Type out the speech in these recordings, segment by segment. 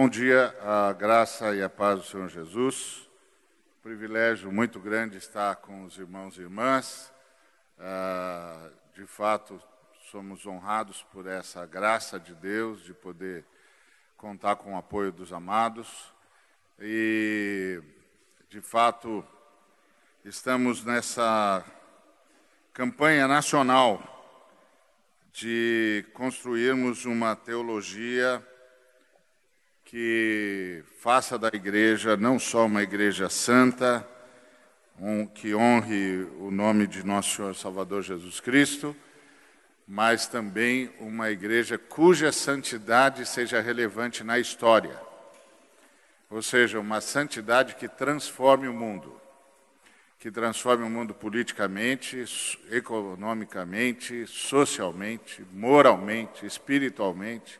Bom dia, a graça e a paz do Senhor Jesus. Privilégio muito grande estar com os irmãos e irmãs. Ah, de fato, somos honrados por essa graça de Deus de poder contar com o apoio dos amados. E, de fato, estamos nessa campanha nacional de construirmos uma teologia que faça da igreja não só uma igreja santa, um, que honre o nome de nosso Senhor Salvador Jesus Cristo, mas também uma igreja cuja santidade seja relevante na história. Ou seja, uma santidade que transforme o mundo, que transforme o mundo politicamente, economicamente, socialmente, moralmente, espiritualmente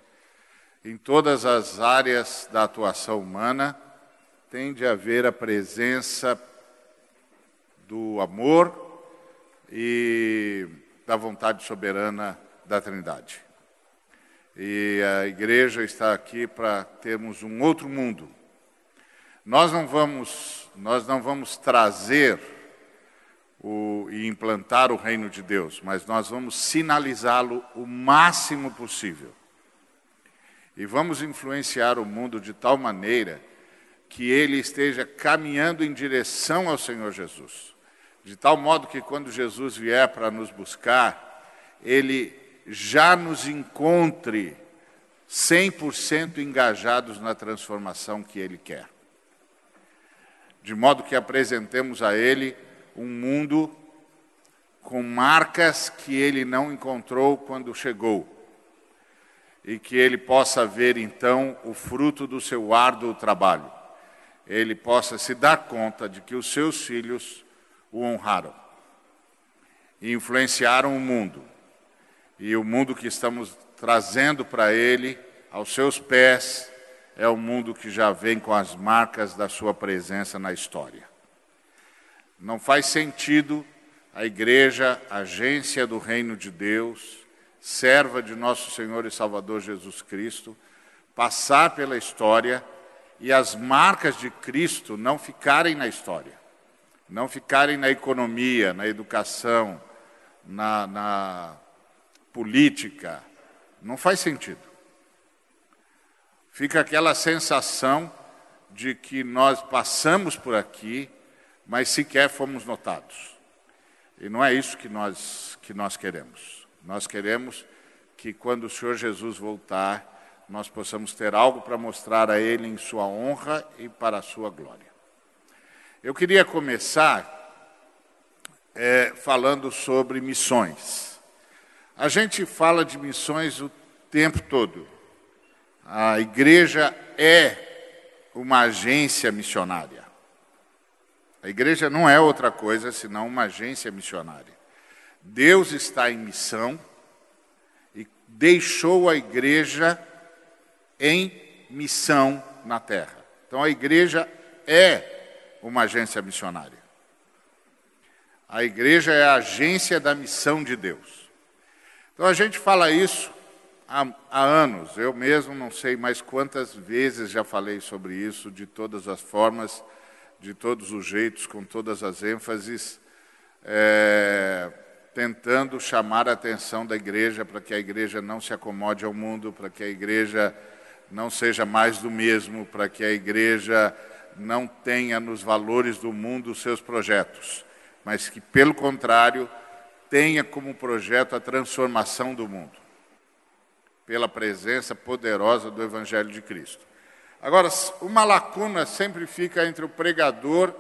em todas as áreas da atuação humana, tem de haver a presença do amor e da vontade soberana da Trindade. E a igreja está aqui para termos um outro mundo. Nós não vamos, nós não vamos trazer o, e implantar o reino de Deus, mas nós vamos sinalizá-lo o máximo possível e vamos influenciar o mundo de tal maneira que ele esteja caminhando em direção ao Senhor Jesus. De tal modo que quando Jesus vier para nos buscar, ele já nos encontre 100% engajados na transformação que ele quer. De modo que apresentemos a ele um mundo com marcas que ele não encontrou quando chegou e que ele possa ver então o fruto do seu árduo trabalho. Ele possa se dar conta de que os seus filhos o honraram e influenciaram o mundo. E o mundo que estamos trazendo para ele, aos seus pés, é o mundo que já vem com as marcas da sua presença na história. Não faz sentido a igreja, agência do reino de Deus, serva de nosso Senhor e Salvador Jesus Cristo, passar pela história e as marcas de Cristo não ficarem na história, não ficarem na economia, na educação, na, na política. Não faz sentido. Fica aquela sensação de que nós passamos por aqui, mas sequer fomos notados. E não é isso que nós, que nós queremos. Nós queremos que quando o Senhor Jesus voltar, nós possamos ter algo para mostrar a Ele em Sua honra e para a Sua glória. Eu queria começar é, falando sobre missões. A gente fala de missões o tempo todo. A igreja é uma agência missionária. A igreja não é outra coisa senão uma agência missionária. Deus está em missão e deixou a igreja em missão na terra. Então a igreja é uma agência missionária. A igreja é a agência da missão de Deus. Então a gente fala isso há, há, anos. Eu mesmo não sei mais quantas vezes já falei sobre isso, de todas as formas, de todos os jeitos, com todas as ênfases. É, tentando chamar a atenção da igreja para que a igreja não se acomode ao mundo, para que a igreja não seja mais do mesmo, para que a igreja não tenha nos valores do mundo os seus projetos, mas que, pelo contrário, tenha como projeto a transformação do mundo, pela presença poderosa do Evangelho de Cristo. Agora, uma lacuna sempre fica entre o pregador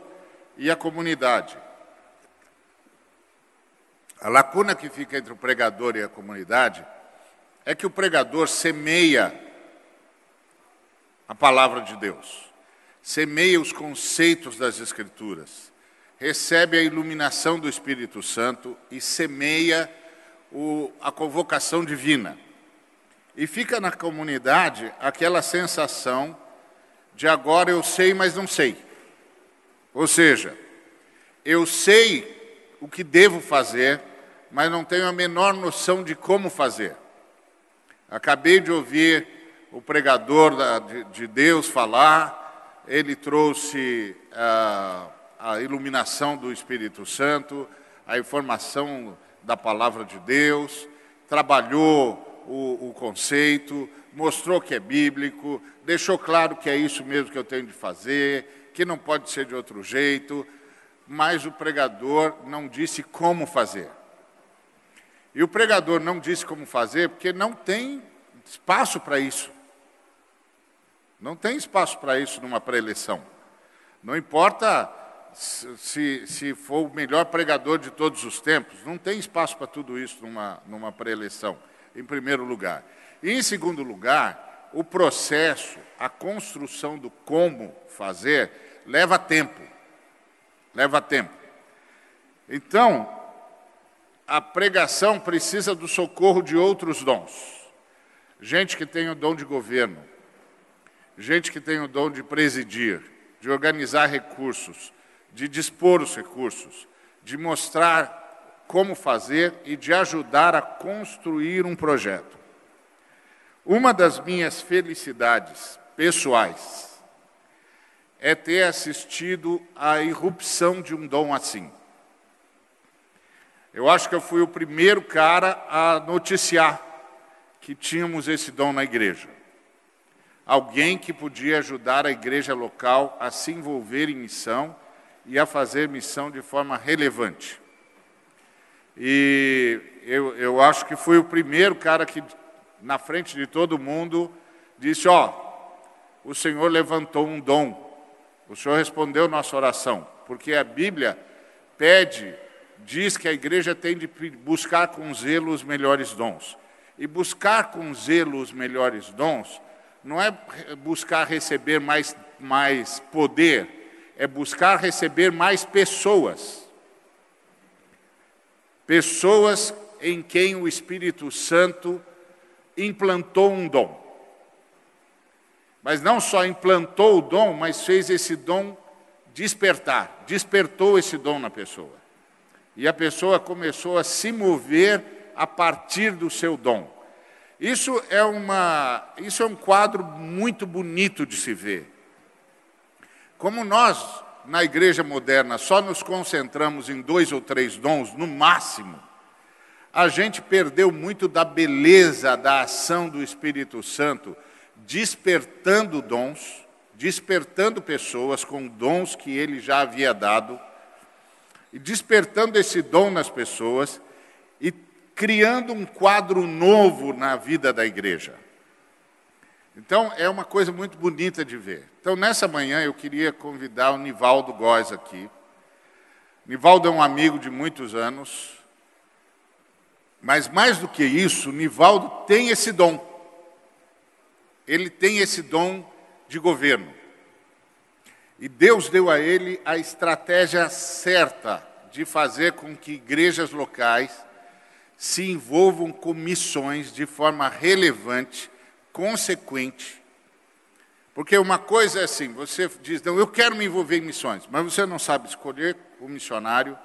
e a comunidade. A lacuna que fica entre o pregador e a comunidade é que o pregador semeia a palavra de Deus, semeia os conceitos das Escrituras, recebe a iluminação do Espírito Santo e semeia o, a convocação divina. E fica na comunidade aquela sensação de agora eu sei, mas não sei. Ou seja, eu sei o que devo fazer, mas não tenho a menor noção de como fazer. Acabei de ouvir o pregador de Deus falar, ele trouxe a, a iluminação do Espírito Santo, a informação da palavra de Deus, trabalhou o, o conceito, mostrou que é bíblico, deixou claro que é isso mesmo que eu tenho de fazer, que não pode ser de outro jeito, mas o pregador não disse como fazer. E o pregador não disse como fazer porque não tem espaço para isso. Não tem espaço para isso numa pré-eleição. Não importa se, se for o melhor pregador de todos os tempos, não tem espaço para tudo isso numa, numa pré-eleição, em primeiro lugar. E, em segundo lugar, o processo, a construção do como fazer, leva tempo. Leva tempo. Então, a pregação precisa do socorro de outros dons. Gente que tem o dom de governo, gente que tem o dom de presidir, de organizar recursos, de dispor os recursos, de mostrar como fazer e de ajudar a construir um projeto. Uma das minhas felicidades pessoais é ter assistido à irrupção de um dom assim. Eu acho que eu fui o primeiro cara a noticiar que tínhamos esse dom na igreja alguém que podia ajudar a igreja local a se envolver em missão e a fazer missão de forma relevante. E eu, eu acho que fui o primeiro cara que, na frente de todo mundo, disse: Ó, oh, o Senhor levantou um dom, o Senhor respondeu nossa oração, porque a Bíblia pede, diz que a igreja tem de buscar com zelo os melhores dons. E buscar com zelo os melhores dons não é buscar receber mais, mais poder, é buscar receber mais pessoas. Pessoas em quem o Espírito Santo implantou um dom. Mas não só implantou o dom, mas fez esse dom despertar, despertou esse dom na pessoa. E a pessoa começou a se mover a partir do seu dom. Isso é, uma, isso é um quadro muito bonito de se ver. Como nós, na igreja moderna, só nos concentramos em dois ou três dons, no máximo, a gente perdeu muito da beleza da ação do Espírito Santo, despertando dons, despertando pessoas com dons que ele já havia dado, despertando esse dom nas pessoas e criando um quadro novo na vida da igreja. Então, é uma coisa muito bonita de ver. Então, nessa manhã, eu queria convidar o Nivaldo Góes aqui. Nivaldo é um amigo de muitos anos, mas mais do que isso, Nivaldo tem esse dom. Ele tem esse dom de governo. E Deus deu a ele a estratégia certa de fazer com que igrejas locais se envolvam com missões de forma relevante, consequente. Porque uma coisa é assim, você diz, não, eu quero me envolver em missões, mas você não sabe escolher o missionário,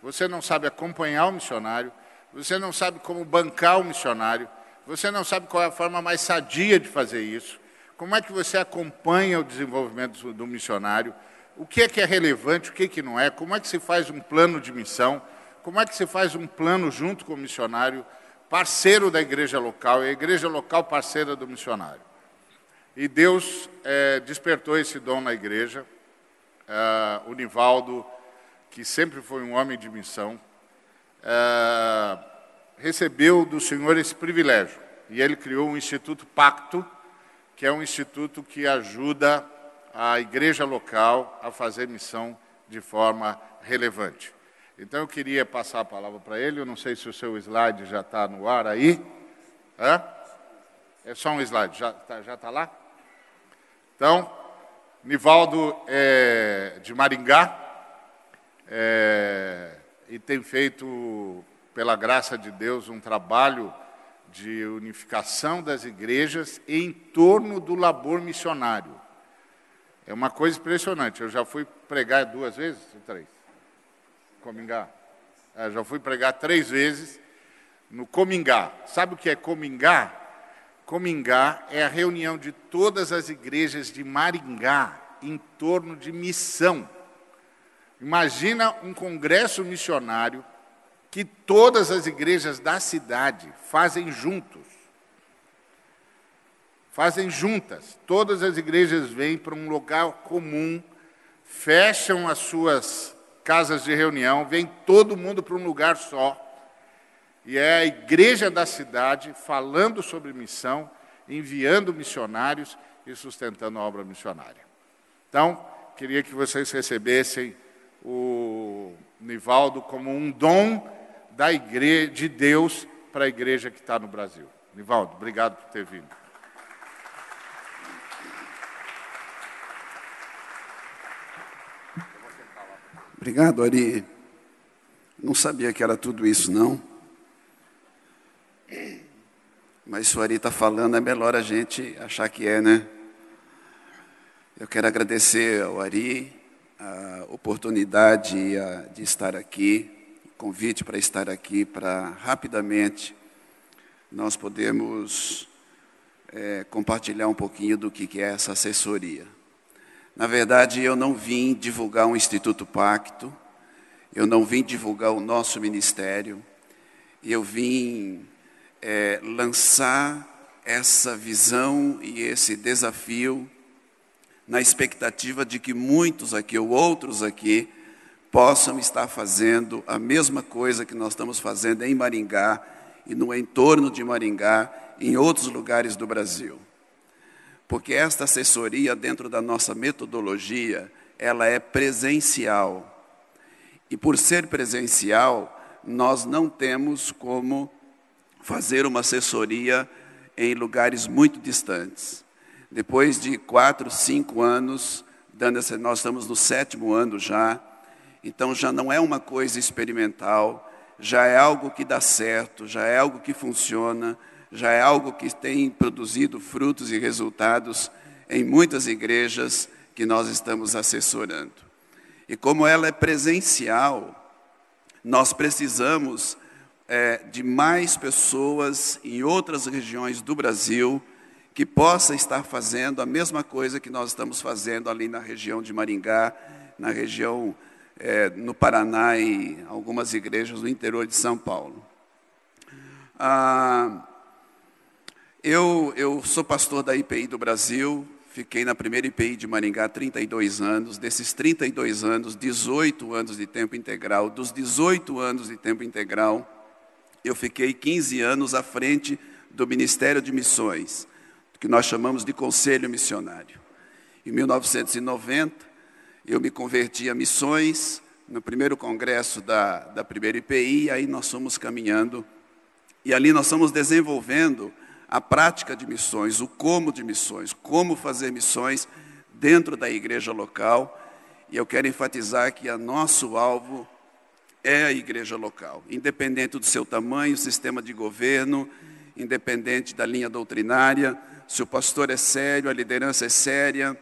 você não sabe acompanhar o missionário, você não sabe como bancar o missionário, você não sabe qual é a forma mais sadia de fazer isso, como é que você acompanha o desenvolvimento do missionário, o que é que é relevante, o que, é que não é, como é que se faz um plano de missão, como é que se faz um plano junto com o missionário, parceiro da igreja local, e a igreja local parceira do missionário. E Deus é, despertou esse dom na igreja. É, o Nivaldo, que sempre foi um homem de missão, é, recebeu do Senhor esse privilégio. E ele criou um Instituto Pacto, que é um instituto que ajuda a igreja local a fazer missão de forma relevante. Então eu queria passar a palavra para ele. Eu não sei se o seu slide já está no ar aí. Hã? É só um slide, já está já tá lá? Então, Nivaldo é de Maringá é, e tem feito, pela graça de Deus, um trabalho de unificação das igrejas em torno do labor missionário. É uma coisa impressionante. Eu já fui pregar duas vezes, três. Comingá. É, já fui pregar três vezes no Comingá. Sabe o que é Comingá? Comingá é a reunião de todas as igrejas de Maringá em torno de missão. Imagina um congresso missionário que todas as igrejas da cidade fazem juntos. Fazem juntas. Todas as igrejas vêm para um lugar comum, fecham as suas casas de reunião, vem todo mundo para um lugar só. E é a igreja da cidade falando sobre missão, enviando missionários e sustentando a obra missionária. Então, queria que vocês recebessem o Nivaldo como um dom da igreja de Deus para a igreja que está no Brasil. Nivaldo, obrigado por ter vindo. Obrigado, Ari. Não sabia que era tudo isso, não. Mas se o Ari está falando, é melhor a gente achar que é, né? Eu quero agradecer ao Ari a oportunidade de estar aqui, convite para estar aqui, para rapidamente nós podemos é, compartilhar um pouquinho do que é essa assessoria. Na verdade, eu não vim divulgar um Instituto Pacto, eu não vim divulgar o nosso ministério, eu vim é, lançar essa visão e esse desafio na expectativa de que muitos aqui ou outros aqui possam estar fazendo a mesma coisa que nós estamos fazendo em Maringá e no entorno de Maringá, em outros lugares do Brasil. Porque esta assessoria, dentro da nossa metodologia, ela é presencial. E por ser presencial, nós não temos como fazer uma assessoria em lugares muito distantes. Depois de quatro, cinco anos, dando essa, nós estamos no sétimo ano já, então já não é uma coisa experimental, já é algo que dá certo, já é algo que funciona, já é algo que tem produzido frutos e resultados em muitas igrejas que nós estamos assessorando. E como ela é presencial, nós precisamos é, de mais pessoas em outras regiões do Brasil que possa estar fazendo a mesma coisa que nós estamos fazendo ali na região de Maringá, na região é, no Paraná e algumas igrejas do interior de São Paulo. Ah, eu, eu sou pastor da IPI do Brasil, fiquei na primeira IPI de Maringá 32 anos. Desses 32 anos, 18 anos de tempo integral. Dos 18 anos de tempo integral, eu fiquei 15 anos à frente do Ministério de Missões, que nós chamamos de Conselho Missionário. Em 1990, eu me converti a missões no primeiro congresso da, da primeira IPI, aí nós fomos caminhando, e ali nós estamos desenvolvendo a prática de missões, o como de missões, como fazer missões dentro da igreja local, e eu quero enfatizar que a nosso alvo é a igreja local, independente do seu tamanho, sistema de governo, independente da linha doutrinária, se o pastor é sério, a liderança é séria,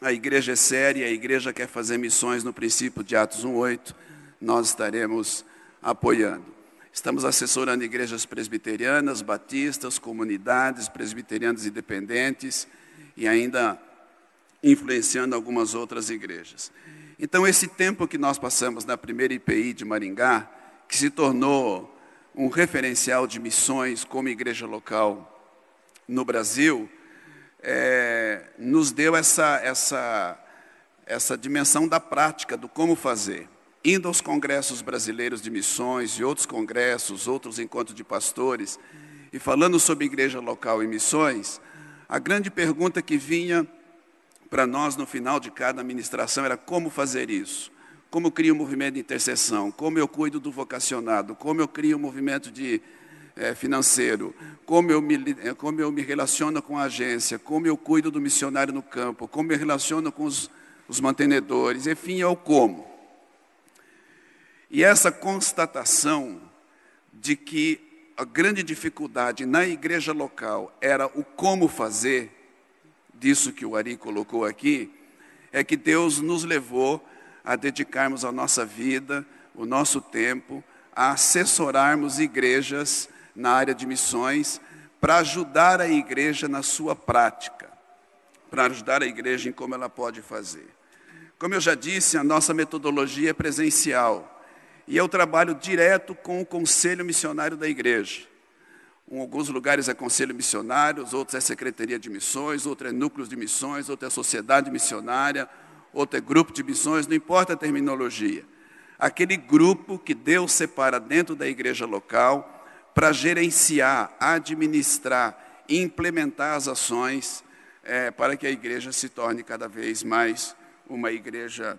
a igreja é séria, a igreja quer fazer missões no princípio de Atos 1:8, nós estaremos apoiando. Estamos assessorando igrejas presbiterianas, batistas, comunidades presbiterianas independentes e ainda influenciando algumas outras igrejas. Então, esse tempo que nós passamos na primeira IPI de Maringá, que se tornou um referencial de missões como igreja local no Brasil, é, nos deu essa, essa, essa dimensão da prática, do como fazer. Indo aos congressos brasileiros de missões e outros congressos, outros encontros de pastores, e falando sobre igreja local e missões, a grande pergunta que vinha para nós no final de cada administração era como fazer isso. Como crio um movimento de intercessão, como eu cuido do vocacionado, como eu crio um movimento de é, financeiro, como eu, me, eh, como eu me relaciono com a agência, como eu cuido do missionário no campo, como eu relaciono com os, os mantenedores, enfim, é o como. E essa constatação de que a grande dificuldade na igreja local era o como fazer, disso que o Ari colocou aqui, é que Deus nos levou a dedicarmos a nossa vida, o nosso tempo, a assessorarmos igrejas na área de missões, para ajudar a igreja na sua prática, para ajudar a igreja em como ela pode fazer. Como eu já disse, a nossa metodologia é presencial e eu trabalho direto com o conselho missionário da igreja. Em alguns lugares é conselho missionário, outros é secretaria de missões, outro é núcleos de missões, outro é sociedade missionária, outro é grupo de missões, não importa a terminologia. Aquele grupo que Deus separa dentro da igreja local para gerenciar, administrar implementar as ações é, para que a igreja se torne cada vez mais uma igreja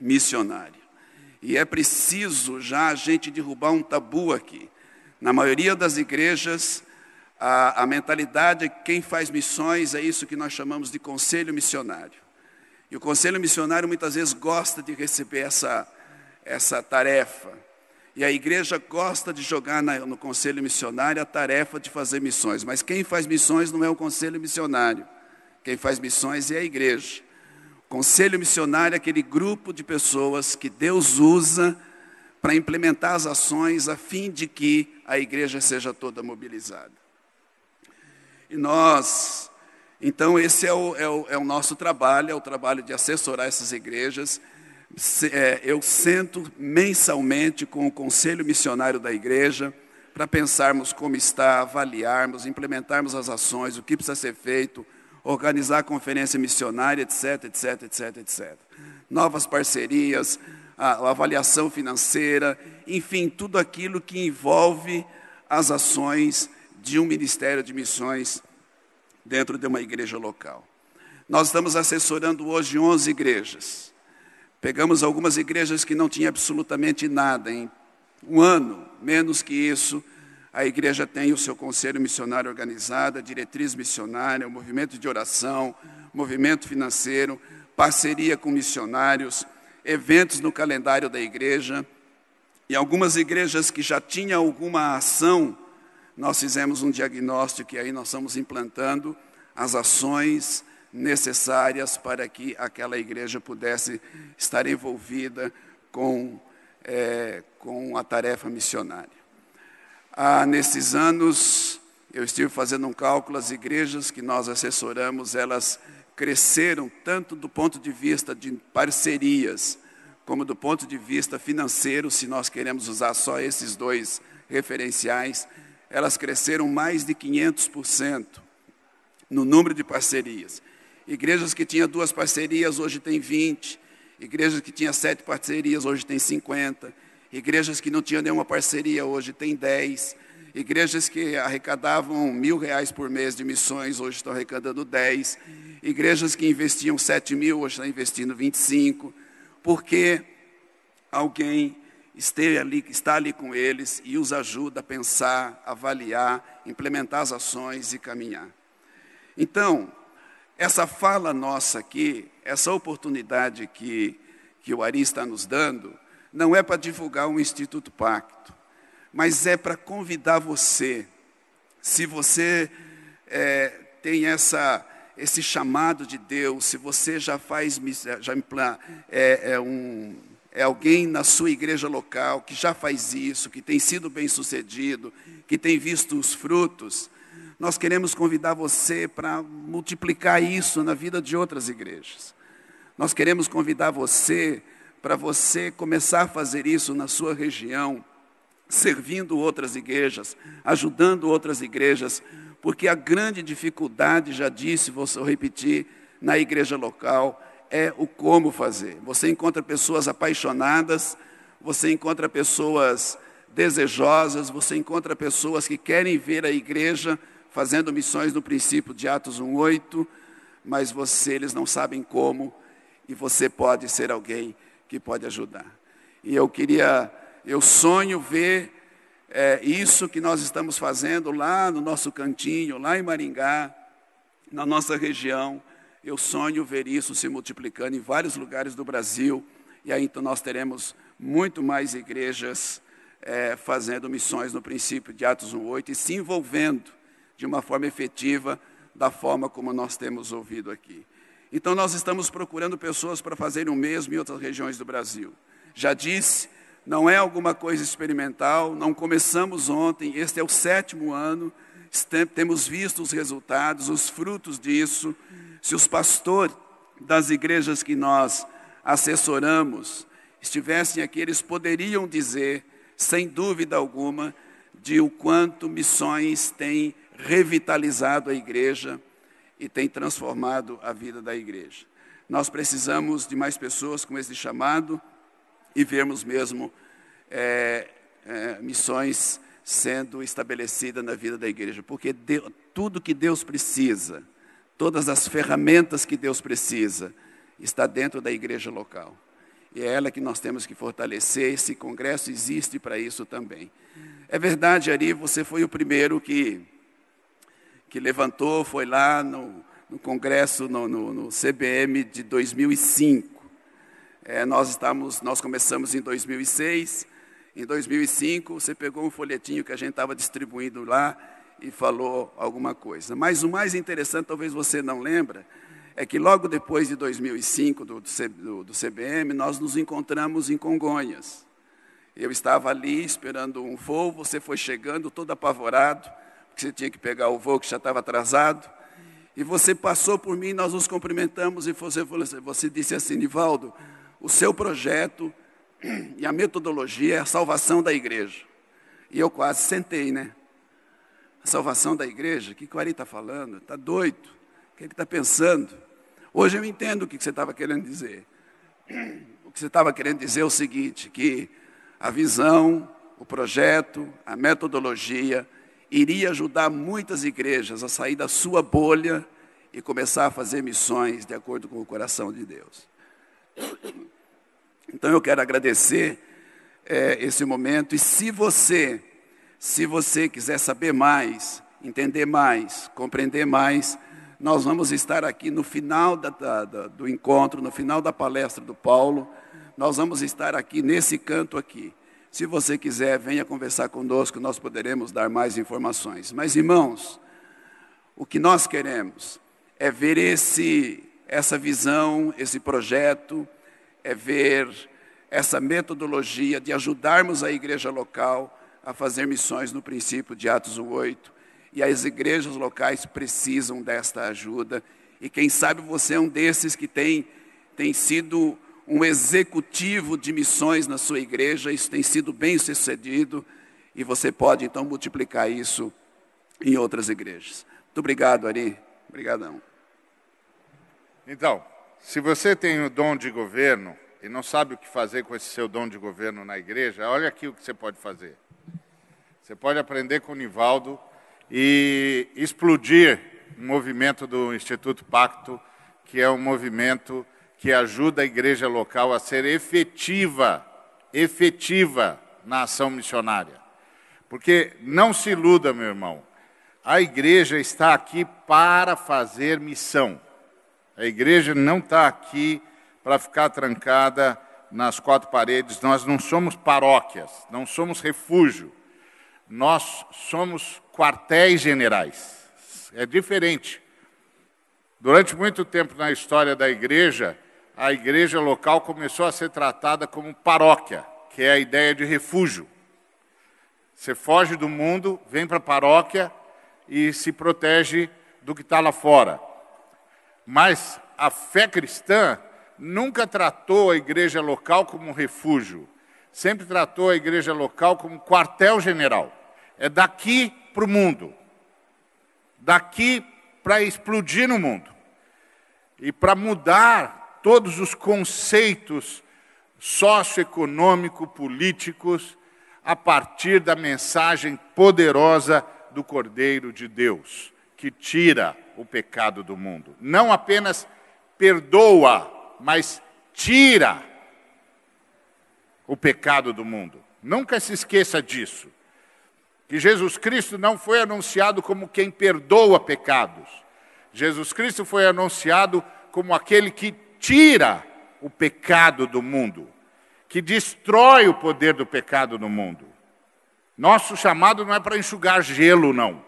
missionária. E é preciso já a gente derrubar um tabu aqui. Na maioria das igrejas, a, a mentalidade é que quem faz missões é isso que nós chamamos de conselho missionário. E o conselho missionário muitas vezes gosta de receber essa, essa tarefa. E a igreja gosta de jogar no conselho missionário a tarefa de fazer missões. Mas quem faz missões não é o conselho missionário. Quem faz missões é a igreja. O conselho missionário é aquele grupo de pessoas que Deus usa para implementar as ações a fim de que a igreja seja toda mobilizada. E nós, então, esse é o, é o, é o nosso trabalho, é o trabalho de assessorar essas igrejas. É, eu sento mensalmente com o conselho missionário da igreja para pensarmos como está, avaliarmos, implementarmos as ações, o que precisa ser feito, organizar a conferência missionária, etc, etc, etc, etc. Novas parcerias, a, avaliação financeira, enfim, tudo aquilo que envolve as ações de um ministério de missões dentro de uma igreja local. Nós estamos assessorando hoje 11 igrejas. Pegamos algumas igrejas que não tinham absolutamente nada. Em um ano, menos que isso, a igreja tem o seu conselho missionário organizado, a diretriz missionária, o movimento de oração, movimento financeiro, parceria com missionários, eventos no calendário da igreja. E algumas igrejas que já tinham alguma ação, nós fizemos um diagnóstico e aí nós estamos implantando as ações necessárias para que aquela igreja pudesse estar envolvida com, é, com a tarefa missionária. Ah, nesses anos, eu estive fazendo um cálculo, as igrejas que nós assessoramos, elas cresceram tanto do ponto de vista de parcerias, como do ponto de vista financeiro, se nós queremos usar só esses dois referenciais, elas cresceram mais de 500% no número de parcerias. Igrejas que tinham duas parcerias, hoje tem 20. Igrejas que tinham sete parcerias, hoje tem 50. Igrejas que não tinham nenhuma parceria, hoje tem 10. Igrejas que arrecadavam mil reais por mês de missões, hoje estão arrecadando 10. Igrejas que investiam 7 mil, hoje estão investindo 25. Porque alguém ali, está ali com eles e os ajuda a pensar, avaliar, implementar as ações e caminhar. Então, essa fala nossa aqui, essa oportunidade que, que o Ari está nos dando, não é para divulgar o Instituto Pacto mas é para convidar você. Se você é, tem essa, esse chamado de Deus, se você já faz, já é, é, um, é alguém na sua igreja local que já faz isso, que tem sido bem sucedido, que tem visto os frutos, nós queremos convidar você para multiplicar isso na vida de outras igrejas. Nós queremos convidar você para você começar a fazer isso na sua região servindo outras igrejas, ajudando outras igrejas, porque a grande dificuldade, já disse, vou só repetir, na igreja local é o como fazer. Você encontra pessoas apaixonadas, você encontra pessoas desejosas, você encontra pessoas que querem ver a igreja fazendo missões no princípio de Atos 1:8, mas você eles não sabem como e você pode ser alguém que pode ajudar. E eu queria eu sonho ver é, isso que nós estamos fazendo lá no nosso cantinho, lá em Maringá, na nossa região. Eu sonho ver isso se multiplicando em vários lugares do Brasil. E aí então nós teremos muito mais igrejas é, fazendo missões no princípio de Atos 1,8 e se envolvendo de uma forma efetiva da forma como nós temos ouvido aqui. Então nós estamos procurando pessoas para fazerem o mesmo em outras regiões do Brasil. Já disse não é alguma coisa experimental, não começamos ontem, este é o sétimo ano temos visto os resultados, os frutos disso. Se os pastores das igrejas que nós assessoramos estivessem aqui, eles poderiam dizer, sem dúvida alguma, de o quanto missões têm revitalizado a igreja e tem transformado a vida da igreja. Nós precisamos de mais pessoas com esse chamado e vermos mesmo é, é, missões sendo estabelecidas na vida da igreja, porque Deus, tudo que Deus precisa, todas as ferramentas que Deus precisa, está dentro da igreja local. E é ela que nós temos que fortalecer. Esse congresso existe para isso também. É verdade, Ari, você foi o primeiro que, que levantou, foi lá no, no congresso, no, no, no, CBM de 2005. É, nós, estamos, nós começamos em 2006. Em 2005, você pegou um folhetinho que a gente estava distribuindo lá e falou alguma coisa. Mas o mais interessante, talvez você não lembra, é que logo depois de 2005, do, do, do CBM, nós nos encontramos em Congonhas. Eu estava ali esperando um voo, você foi chegando todo apavorado, porque você tinha que pegar o voo que já estava atrasado. E você passou por mim, nós nos cumprimentamos e você, assim, você disse assim, Nivaldo, o seu projeto e a metodologia é a salvação da igreja. E eu quase sentei, né? A salvação da igreja? O que o Ari está falando? Está doido? O que ele está pensando? Hoje eu entendo o que você estava querendo dizer. O que você estava querendo dizer é o seguinte: que a visão, o projeto, a metodologia iria ajudar muitas igrejas a sair da sua bolha e começar a fazer missões de acordo com o coração de Deus. Então eu quero agradecer é, esse momento e se você, se você quiser saber mais, entender mais, compreender mais, nós vamos estar aqui no final da, da, do encontro, no final da palestra do Paulo. Nós vamos estar aqui nesse canto aqui. Se você quiser, venha conversar conosco, nós poderemos dar mais informações. Mas, irmãos, o que nós queremos é ver esse, essa visão, esse projeto, é ver essa metodologia de ajudarmos a igreja local a fazer missões no princípio de Atos 8 e as igrejas locais precisam desta ajuda. E quem sabe você é um desses que tem, tem sido um executivo de missões na sua igreja, isso tem sido bem sucedido, e você pode então multiplicar isso em outras igrejas. Muito obrigado, Ari. Obrigadão. Então, se você tem o dom de governo e não sabe o que fazer com esse seu dom de governo na igreja, olha aqui o que você pode fazer. Você pode aprender com o Nivaldo e explodir um movimento do Instituto Pacto, que é um movimento que ajuda a igreja local a ser efetiva, efetiva na ação missionária. Porque não se iluda, meu irmão, a igreja está aqui para fazer missão. A igreja não está aqui para ficar trancada nas quatro paredes. Nós não somos paróquias, não somos refúgio. Nós somos quartéis generais. É diferente. Durante muito tempo na história da igreja, a igreja local começou a ser tratada como paróquia, que é a ideia de refúgio. Você foge do mundo, vem para a paróquia e se protege do que está lá fora. Mas a fé cristã nunca tratou a igreja local como um refúgio, sempre tratou a igreja local como quartel-general. É daqui para o mundo, daqui para explodir no mundo e para mudar todos os conceitos socioeconômico-políticos a partir da mensagem poderosa do Cordeiro de Deus, que tira o pecado do mundo. Não apenas perdoa, mas tira o pecado do mundo. Nunca se esqueça disso que Jesus Cristo não foi anunciado como quem perdoa pecados. Jesus Cristo foi anunciado como aquele que tira o pecado do mundo, que destrói o poder do pecado no mundo. Nosso chamado não é para enxugar gelo, não.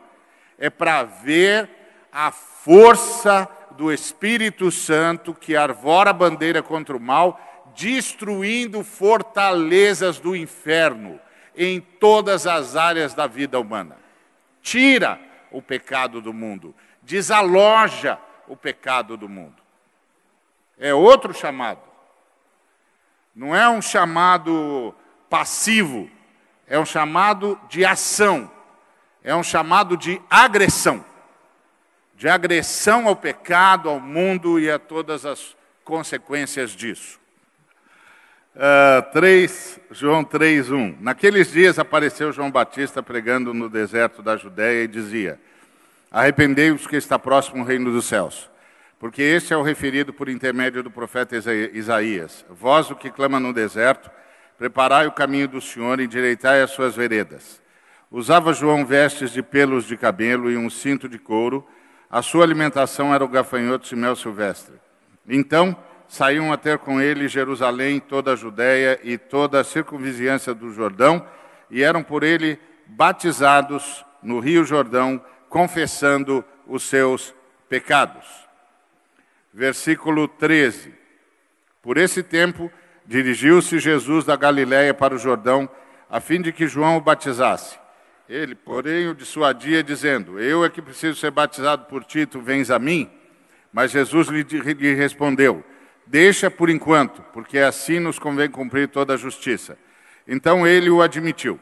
É para ver a força do Espírito Santo que arvora a bandeira contra o mal, destruindo fortalezas do inferno em todas as áreas da vida humana. Tira o pecado do mundo, desaloja o pecado do mundo. É outro chamado. Não é um chamado passivo, é um chamado de ação, é um chamado de agressão de agressão ao pecado, ao mundo e a todas as consequências disso. Uh, 3, João 3,1. Naqueles dias apareceu João Batista pregando no deserto da Judéia e dizia: Arrependei-vos que está próximo o reino dos céus. Porque este é o referido por intermédio do profeta Isaías. Vós, o que clama no deserto, preparai o caminho do Senhor e endireitai as suas veredas. Usava João vestes de pelos de cabelo e um cinto de couro, a sua alimentação era o gafanhoto e mel silvestre. Então saíam a ter com ele Jerusalém, toda a Judéia e toda a circunvizinhança do Jordão, e eram por ele batizados no Rio Jordão, confessando os seus pecados. Versículo 13. Por esse tempo, dirigiu-se Jesus da Galiléia para o Jordão, a fim de que João o batizasse. Ele, porém, o dissuadia, dizendo: Eu é que preciso ser batizado por ti, tu vens a mim? Mas Jesus lhe, lhe respondeu: Deixa por enquanto, porque assim nos convém cumprir toda a justiça. Então ele o admitiu.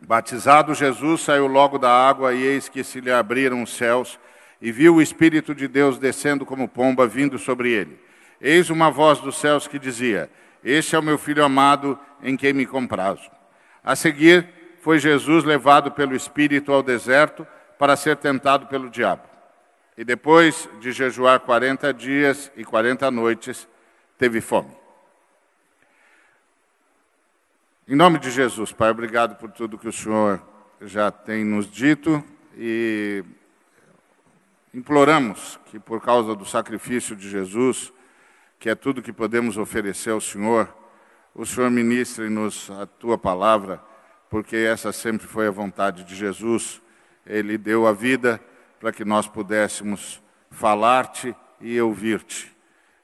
Batizado Jesus saiu logo da água, e eis que se lhe abriram os céus, e viu o Espírito de Deus descendo como pomba, vindo sobre ele. Eis uma voz dos céus que dizia: Este é o meu filho amado, em quem me comprazo. A seguir, foi Jesus levado pelo Espírito ao deserto para ser tentado pelo diabo. E depois de jejuar 40 dias e 40 noites, teve fome. Em nome de Jesus, Pai, obrigado por tudo que o Senhor já tem nos dito e imploramos que, por causa do sacrifício de Jesus, que é tudo que podemos oferecer ao Senhor, o Senhor ministre-nos a tua palavra porque essa sempre foi a vontade de Jesus. Ele deu a vida para que nós pudéssemos falar-te e ouvir-te.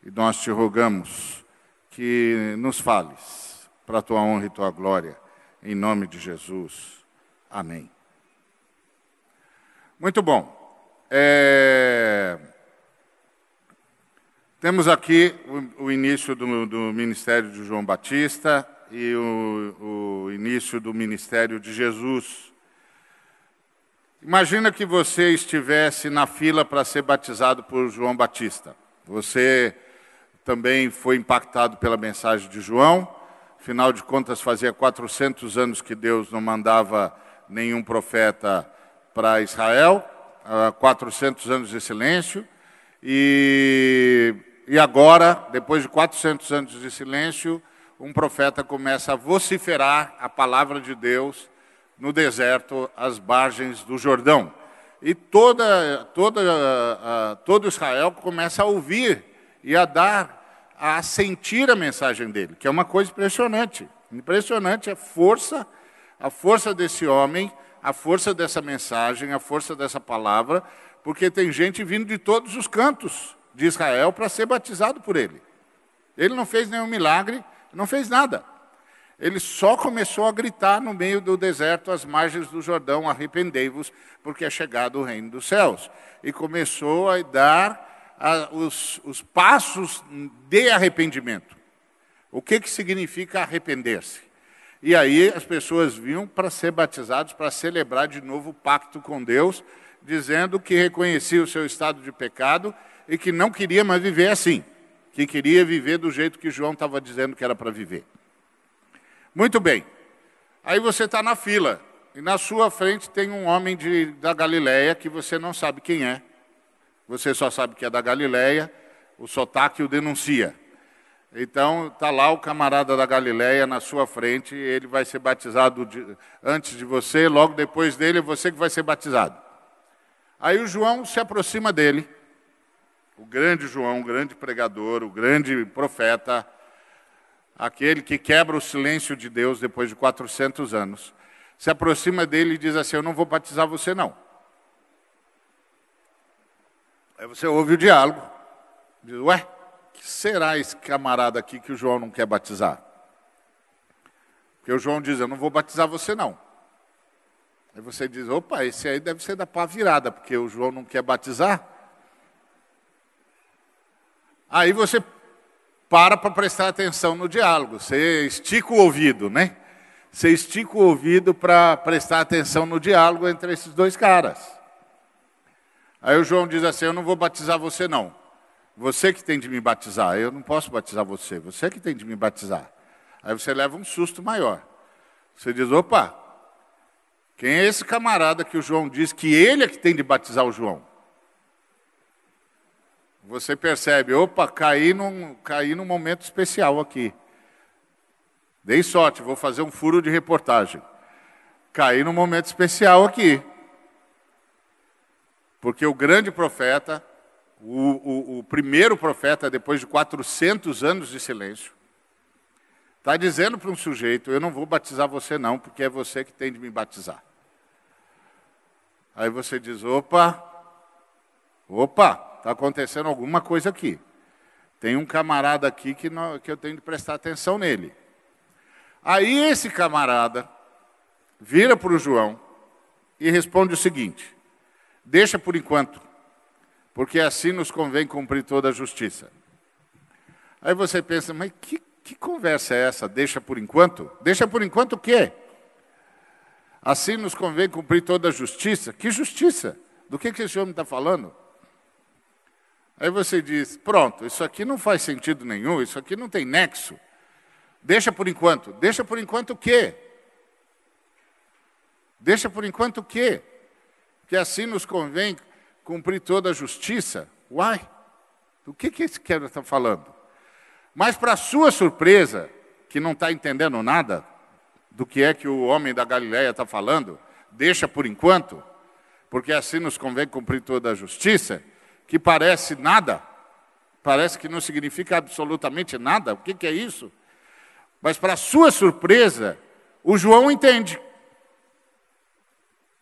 E nós te rogamos que nos fales para a tua honra e tua glória, em nome de Jesus. Amém. Muito bom. É... Temos aqui o, o início do, do ministério de João Batista, e o, o início do ministério de Jesus. Imagina que você estivesse na fila para ser batizado por João Batista. Você também foi impactado pela mensagem de João. Afinal de contas, fazia 400 anos que Deus não mandava nenhum profeta para Israel, 400 anos de silêncio. E, e agora, depois de 400 anos de silêncio, um profeta começa a vociferar a palavra de Deus no deserto, às margens do Jordão. E toda, toda, uh, todo Israel começa a ouvir e a dar, a sentir a mensagem dele, que é uma coisa impressionante. Impressionante a força, a força desse homem, a força dessa mensagem, a força dessa palavra, porque tem gente vindo de todos os cantos de Israel para ser batizado por ele. Ele não fez nenhum milagre, não fez nada. Ele só começou a gritar no meio do deserto, às margens do Jordão: arrependei-vos, porque é chegado o reino dos céus. E começou a dar a, os, os passos de arrependimento. O que, que significa arrepender-se? E aí as pessoas vinham para ser batizados, para celebrar de novo o pacto com Deus, dizendo que reconhecia o seu estado de pecado e que não queria mais viver assim que queria viver do jeito que João estava dizendo que era para viver. Muito bem. Aí você está na fila e na sua frente tem um homem de, da Galileia que você não sabe quem é. Você só sabe que é da Galileia, o sotaque o denuncia. Então está lá o camarada da Galileia na sua frente, ele vai ser batizado de, antes de você, logo depois dele é você que vai ser batizado. Aí o João se aproxima dele o grande João, o grande pregador, o grande profeta, aquele que quebra o silêncio de Deus depois de 400 anos, se aproxima dele e diz assim: Eu não vou batizar você, não. Aí você ouve o diálogo, diz: Ué, será esse camarada aqui que o João não quer batizar? Porque o João diz: Eu não vou batizar você, não. Aí você diz: opa, esse aí deve ser da pá virada, porque o João não quer batizar. Aí você para para prestar atenção no diálogo, você estica o ouvido, né? Você estica o ouvido para prestar atenção no diálogo entre esses dois caras. Aí o João diz assim: Eu não vou batizar você, não. Você que tem de me batizar, eu não posso batizar você, você que tem de me batizar. Aí você leva um susto maior. Você diz: opa, quem é esse camarada que o João diz que ele é que tem de batizar o João? Você percebe, opa, caí num, caí num momento especial aqui. Dei sorte, vou fazer um furo de reportagem. Caí num momento especial aqui. Porque o grande profeta o, o, o primeiro profeta, depois de 400 anos de silêncio, está dizendo para um sujeito: Eu não vou batizar você, não, porque é você que tem de me batizar. Aí você diz: opa, opa, está acontecendo alguma coisa aqui. Tem um camarada aqui que, não, que eu tenho de prestar atenção nele. Aí esse camarada vira para o João e responde o seguinte: Deixa por enquanto, porque assim nos convém cumprir toda a justiça. Aí você pensa, mas que, que conversa é essa? Deixa por enquanto? Deixa por enquanto o quê? Assim nos convém cumprir toda a justiça? Que justiça? Do que, que esse homem está falando? Aí você diz: pronto, isso aqui não faz sentido nenhum, isso aqui não tem nexo. Deixa por enquanto. Deixa por enquanto o quê? Deixa por enquanto o quê? Que assim nos convém cumprir toda a justiça. Uai, do que, que esse cara está falando? Mas, para sua surpresa, que não está entendendo nada do que é que o homem da Galiléia está falando, deixa por enquanto, porque assim nos convém cumprir toda a justiça, que parece nada, parece que não significa absolutamente nada. O que, que é isso? Mas, para sua surpresa, o João entende.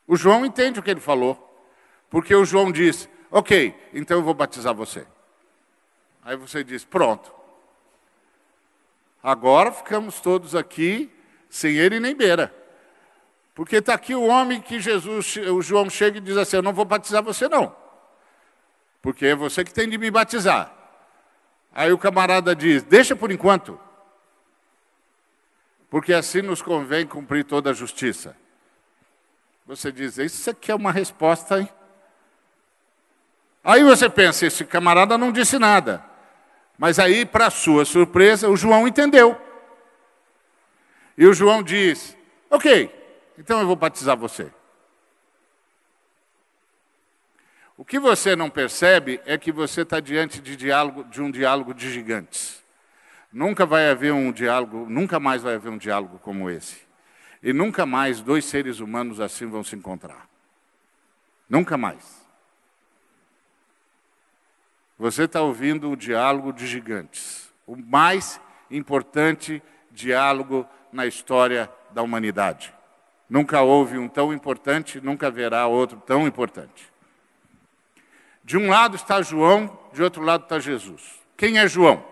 O João entende o que ele falou. Porque o João diz: Ok, então eu vou batizar você. Aí você diz: Pronto. Agora ficamos todos aqui sem ele nem beira. Porque está aqui o homem que Jesus, o João chega e diz assim: Eu não vou batizar você, não. Porque é você que tem de me batizar. Aí o camarada diz: Deixa por enquanto. Porque assim nos convém cumprir toda a justiça. Você diz: Isso aqui é uma resposta? Aí você pensa, esse camarada não disse nada. Mas aí, para sua surpresa, o João entendeu. E o João diz: Ok, então eu vou batizar você. O que você não percebe é que você está diante de, diálogo, de um diálogo de gigantes. Nunca vai haver um diálogo, nunca mais vai haver um diálogo como esse. E nunca mais dois seres humanos assim vão se encontrar. Nunca mais. Você está ouvindo o diálogo de gigantes, o mais importante diálogo na história da humanidade. Nunca houve um tão importante, nunca haverá outro tão importante. De um lado está João, de outro lado está Jesus. Quem é João?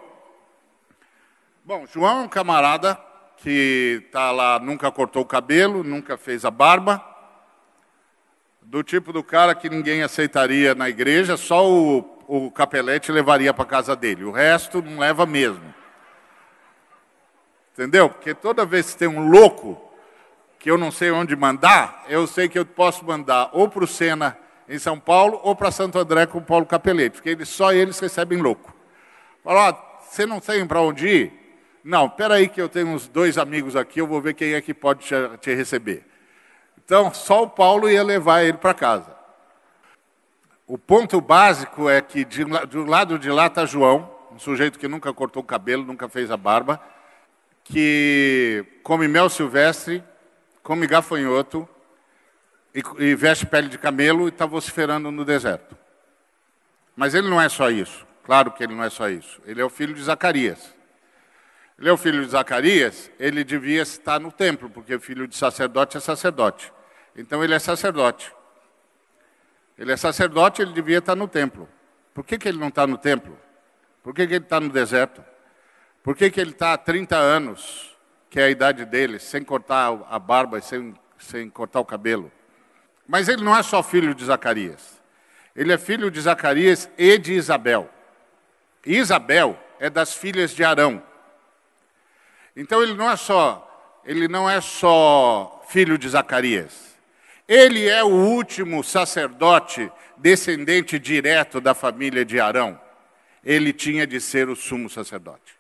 Bom, João é um camarada que está lá, nunca cortou o cabelo, nunca fez a barba, do tipo do cara que ninguém aceitaria na igreja, só o o capelete levaria para casa dele. O resto não leva mesmo. Entendeu? Porque toda vez que tem um louco que eu não sei onde mandar, eu sei que eu posso mandar ou para o Sena em São Paulo ou para Santo André com o Paulo Capelete, porque eles, só eles recebem louco. Fala, ó, você não tem para onde ir? Não, espera aí que eu tenho uns dois amigos aqui, eu vou ver quem é que pode te, te receber. Então, só o Paulo ia levar ele para casa. O ponto básico é que de, do lado de lá está João, um sujeito que nunca cortou o cabelo, nunca fez a barba, que come mel silvestre, come gafanhoto e, e veste pele de camelo e está vociferando no deserto. Mas ele não é só isso. Claro que ele não é só isso. Ele é o filho de Zacarias. Ele é o filho de Zacarias, ele devia estar no templo, porque filho de sacerdote é sacerdote. Então ele é sacerdote. Ele é sacerdote, ele devia estar no templo. Por que, que ele não está no templo? Por que, que ele está no deserto? Por que, que ele está há 30 anos, que é a idade dele, sem cortar a barba e sem, sem cortar o cabelo? Mas ele não é só filho de Zacarias. Ele é filho de Zacarias e de Isabel. E Isabel é das filhas de Arão. Então ele não é só, ele não é só filho de Zacarias. Ele é o último sacerdote descendente direto da família de Arão. Ele tinha de ser o sumo sacerdote.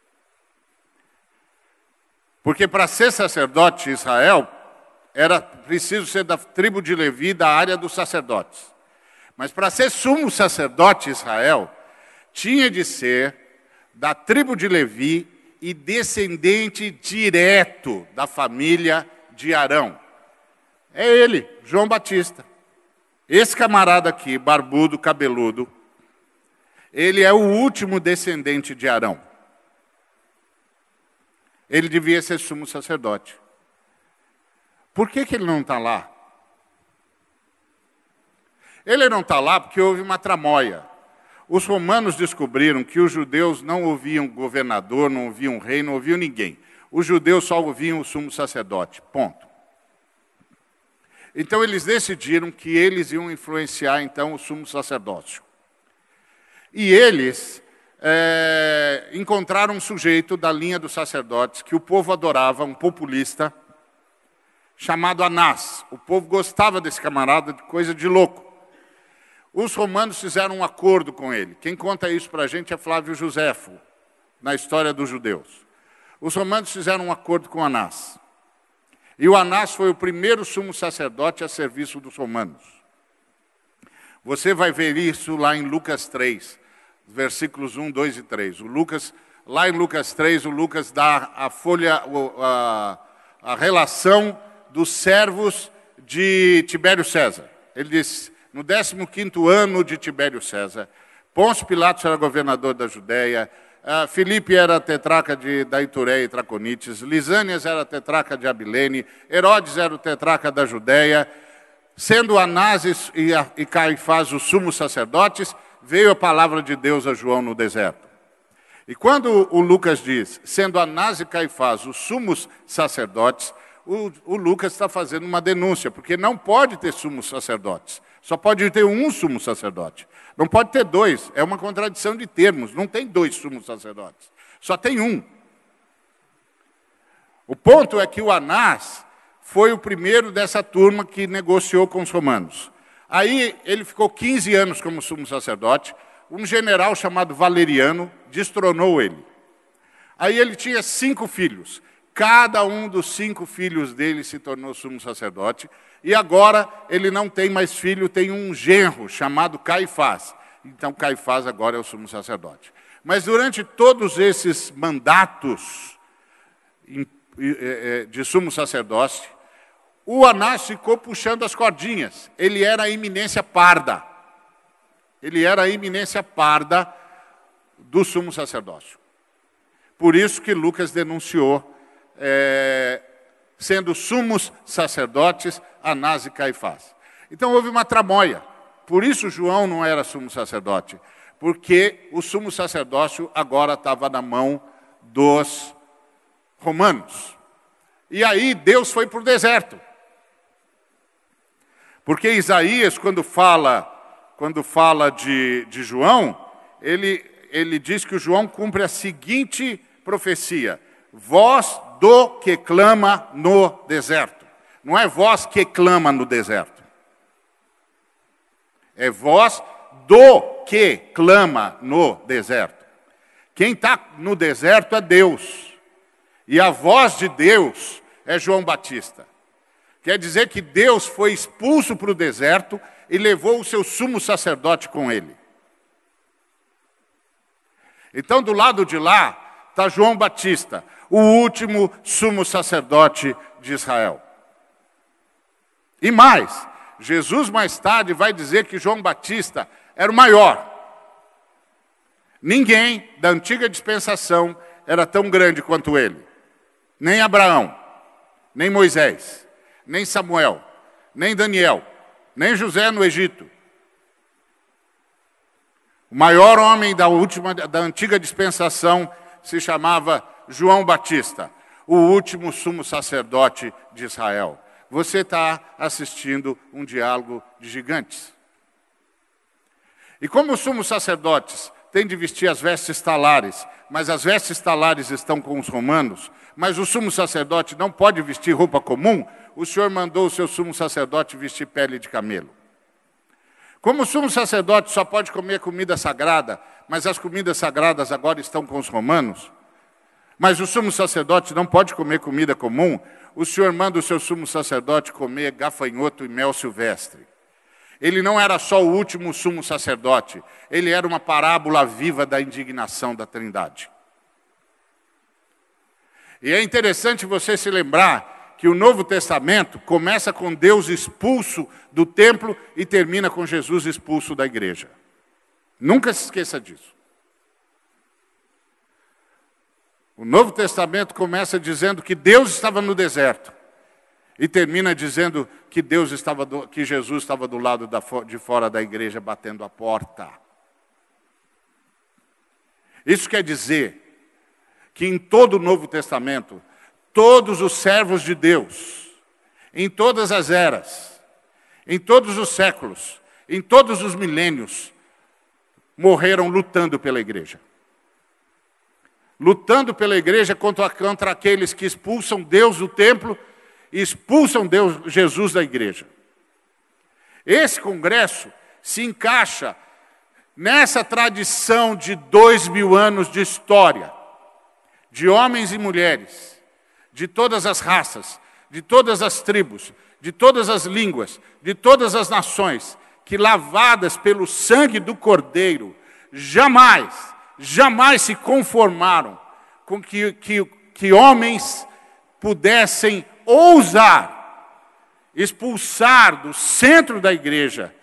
Porque para ser sacerdote Israel, era preciso ser da tribo de Levi, da área dos sacerdotes. Mas para ser sumo sacerdote Israel, tinha de ser da tribo de Levi e descendente direto da família de Arão. É ele, João Batista. Esse camarada aqui, barbudo, cabeludo, ele é o último descendente de Arão. Ele devia ser sumo sacerdote. Por que, que ele não está lá? Ele não está lá porque houve uma tramóia. Os romanos descobriram que os judeus não ouviam governador, não ouviam rei, não ouviam ninguém. Os judeus só ouviam o sumo sacerdote. Ponto. Então eles decidiram que eles iam influenciar então o sumo sacerdócio. E eles é, encontraram um sujeito da linha dos sacerdotes que o povo adorava, um populista, chamado Anás. O povo gostava desse camarada de coisa de louco. Os romanos fizeram um acordo com ele. Quem conta isso para a gente é Flávio Joséfo, na história dos judeus. Os romanos fizeram um acordo com Anás. E o Anás foi o primeiro sumo sacerdote a serviço dos romanos. Você vai ver isso lá em Lucas 3, versículos 1, 2 e 3. O Lucas, lá em Lucas 3, o Lucas dá a folha, a, a relação dos servos de Tibério César. Ele diz: no 15 ano de Tibério César, Pôncio Pilatos era governador da Judéia, Filipe era tetraca de, da e Traconites, Lisânias era tetraca de Abilene, Herodes era o tetraca da Judéia, sendo Anásis e, e Caifás os sumos sacerdotes, veio a palavra de Deus a João no deserto. E quando o Lucas diz, sendo Anás e Caifás os sumos sacerdotes, o, o Lucas está fazendo uma denúncia, porque não pode ter sumos sacerdotes. Só pode ter um sumo sacerdote. Não pode ter dois. É uma contradição de termos. Não tem dois sumos sacerdotes. Só tem um. O ponto é que o Anás foi o primeiro dessa turma que negociou com os romanos. Aí ele ficou 15 anos como sumo sacerdote. Um general chamado Valeriano destronou ele. Aí ele tinha cinco filhos. Cada um dos cinco filhos dele se tornou sumo sacerdote. E agora ele não tem mais filho, tem um genro chamado Caifás. Então Caifás agora é o sumo sacerdote. Mas durante todos esses mandatos de sumo sacerdócio, o Anás ficou puxando as cordinhas. Ele era a iminência parda. Ele era a iminência parda do sumo sacerdócio. Por isso que Lucas denunciou é, sendo sumos sacerdotes Anás e Caifás. Então houve uma tramóia. Por isso João não era sumo sacerdote, porque o sumo sacerdócio agora estava na mão dos romanos. E aí Deus foi para o deserto. Porque Isaías, quando fala, quando fala de, de João, ele, ele diz que o João cumpre a seguinte profecia: Vós do que clama no deserto. Não é voz que clama no deserto. É voz do que clama no deserto. Quem está no deserto é Deus. E a voz de Deus é João Batista. Quer dizer que Deus foi expulso para o deserto e levou o seu sumo sacerdote com ele. Então, do lado de lá, está João Batista, o último sumo sacerdote de Israel. E mais, Jesus mais tarde vai dizer que João Batista era o maior. Ninguém da antiga dispensação era tão grande quanto ele. Nem Abraão, nem Moisés, nem Samuel, nem Daniel, nem José no Egito. O maior homem da última da antiga dispensação se chamava João Batista, o último sumo sacerdote de Israel. você está assistindo um diálogo de gigantes. E como os sumos sacerdotes têm de vestir as vestes talares, mas as vestes talares estão com os romanos, mas o sumo sacerdote não pode vestir roupa comum, o Senhor mandou o seu sumo sacerdote vestir pele de camelo. Como o sumo sacerdote só pode comer comida sagrada, mas as comidas sagradas agora estão com os romanos, mas o sumo sacerdote não pode comer comida comum, o Senhor manda o seu sumo sacerdote comer gafanhoto e mel silvestre. Ele não era só o último sumo sacerdote, ele era uma parábola viva da indignação da Trindade. E é interessante você se lembrar que o Novo Testamento começa com Deus expulso do templo e termina com Jesus expulso da igreja. Nunca se esqueça disso. O Novo Testamento começa dizendo que Deus estava no deserto e termina dizendo que Deus estava do, que Jesus estava do lado da, de fora da igreja batendo a porta. Isso quer dizer que em todo o Novo Testamento, todos os servos de Deus, em todas as eras, em todos os séculos, em todos os milênios, morreram lutando pela igreja. Lutando pela igreja contra, contra aqueles que expulsam Deus do templo e expulsam Deus, Jesus da igreja. Esse congresso se encaixa nessa tradição de dois mil anos de história de homens e mulheres, de todas as raças, de todas as tribos, de todas as línguas, de todas as nações, que lavadas pelo sangue do Cordeiro, jamais, jamais se conformaram com que, que, que homens pudessem ousar expulsar do centro da igreja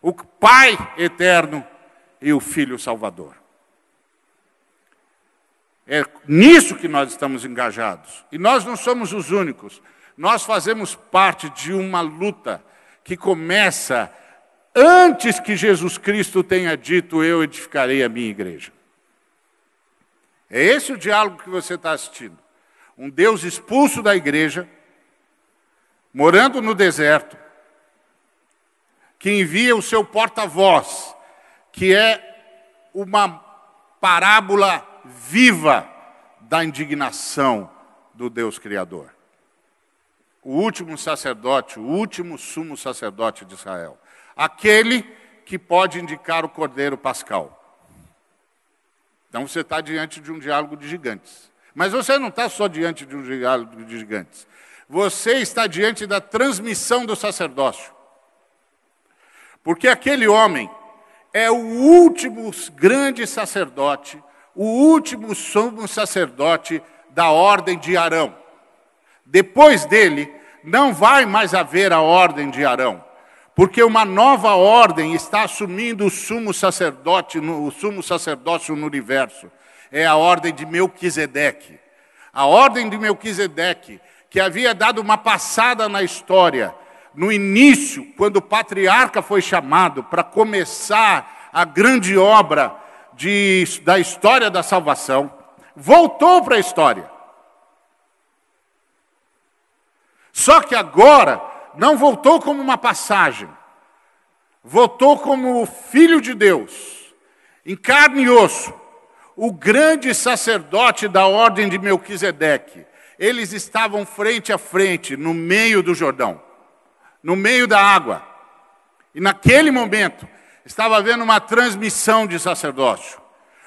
o Pai eterno e o Filho Salvador. É nisso que nós estamos engajados. E nós não somos os únicos. Nós fazemos parte de uma luta que começa antes que Jesus Cristo tenha dito: Eu edificarei a minha igreja. É esse o diálogo que você está assistindo. Um Deus expulso da igreja, morando no deserto, que envia o seu porta-voz, que é uma parábola viva da indignação do Deus Criador. O último sacerdote, o último sumo sacerdote de Israel. Aquele que pode indicar o cordeiro pascal. Então você está diante de um diálogo de gigantes. Mas você não está só diante de um diálogo de gigantes. Você está diante da transmissão do sacerdócio. Porque aquele homem é o último grande sacerdote o último sumo sacerdote da ordem de Arão. Depois dele, não vai mais haver a ordem de Arão, porque uma nova ordem está assumindo o sumo sacerdote, o sumo sacerdócio no universo. É a ordem de Melquisedeque. A ordem de Melquisedeque, que havia dado uma passada na história, no início, quando o patriarca foi chamado para começar a grande obra de, da história da salvação, voltou para a história. Só que agora não voltou como uma passagem, voltou como o Filho de Deus, em carne e osso, o grande sacerdote da ordem de Melquisedeque. Eles estavam frente a frente, no meio do Jordão, no meio da água. E naquele momento, estava havendo uma transmissão de sacerdócio.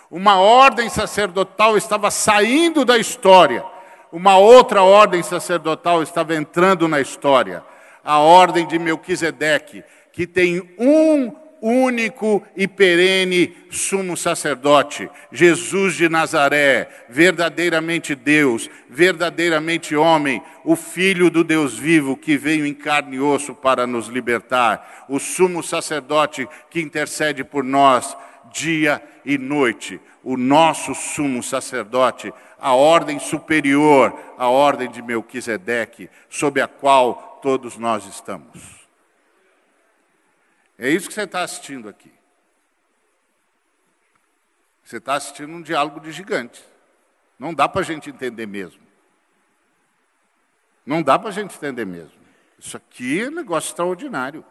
Uma ordem sacerdotal estava saindo da história. Uma outra ordem sacerdotal estava entrando na história. A ordem de Melquisedeque, que tem um único e perene sumo sacerdote, Jesus de Nazaré, verdadeiramente Deus, verdadeiramente homem, o Filho do Deus vivo que veio em carne e osso para nos libertar, o sumo sacerdote que intercede por nós dia e noite, o nosso sumo sacerdote, a ordem superior, a ordem de Melquisedeque, sob a qual todos nós estamos. É isso que você está assistindo aqui. Você está assistindo um diálogo de gigantes. Não dá para a gente entender mesmo. Não dá para a gente entender mesmo. Isso aqui é um negócio extraordinário.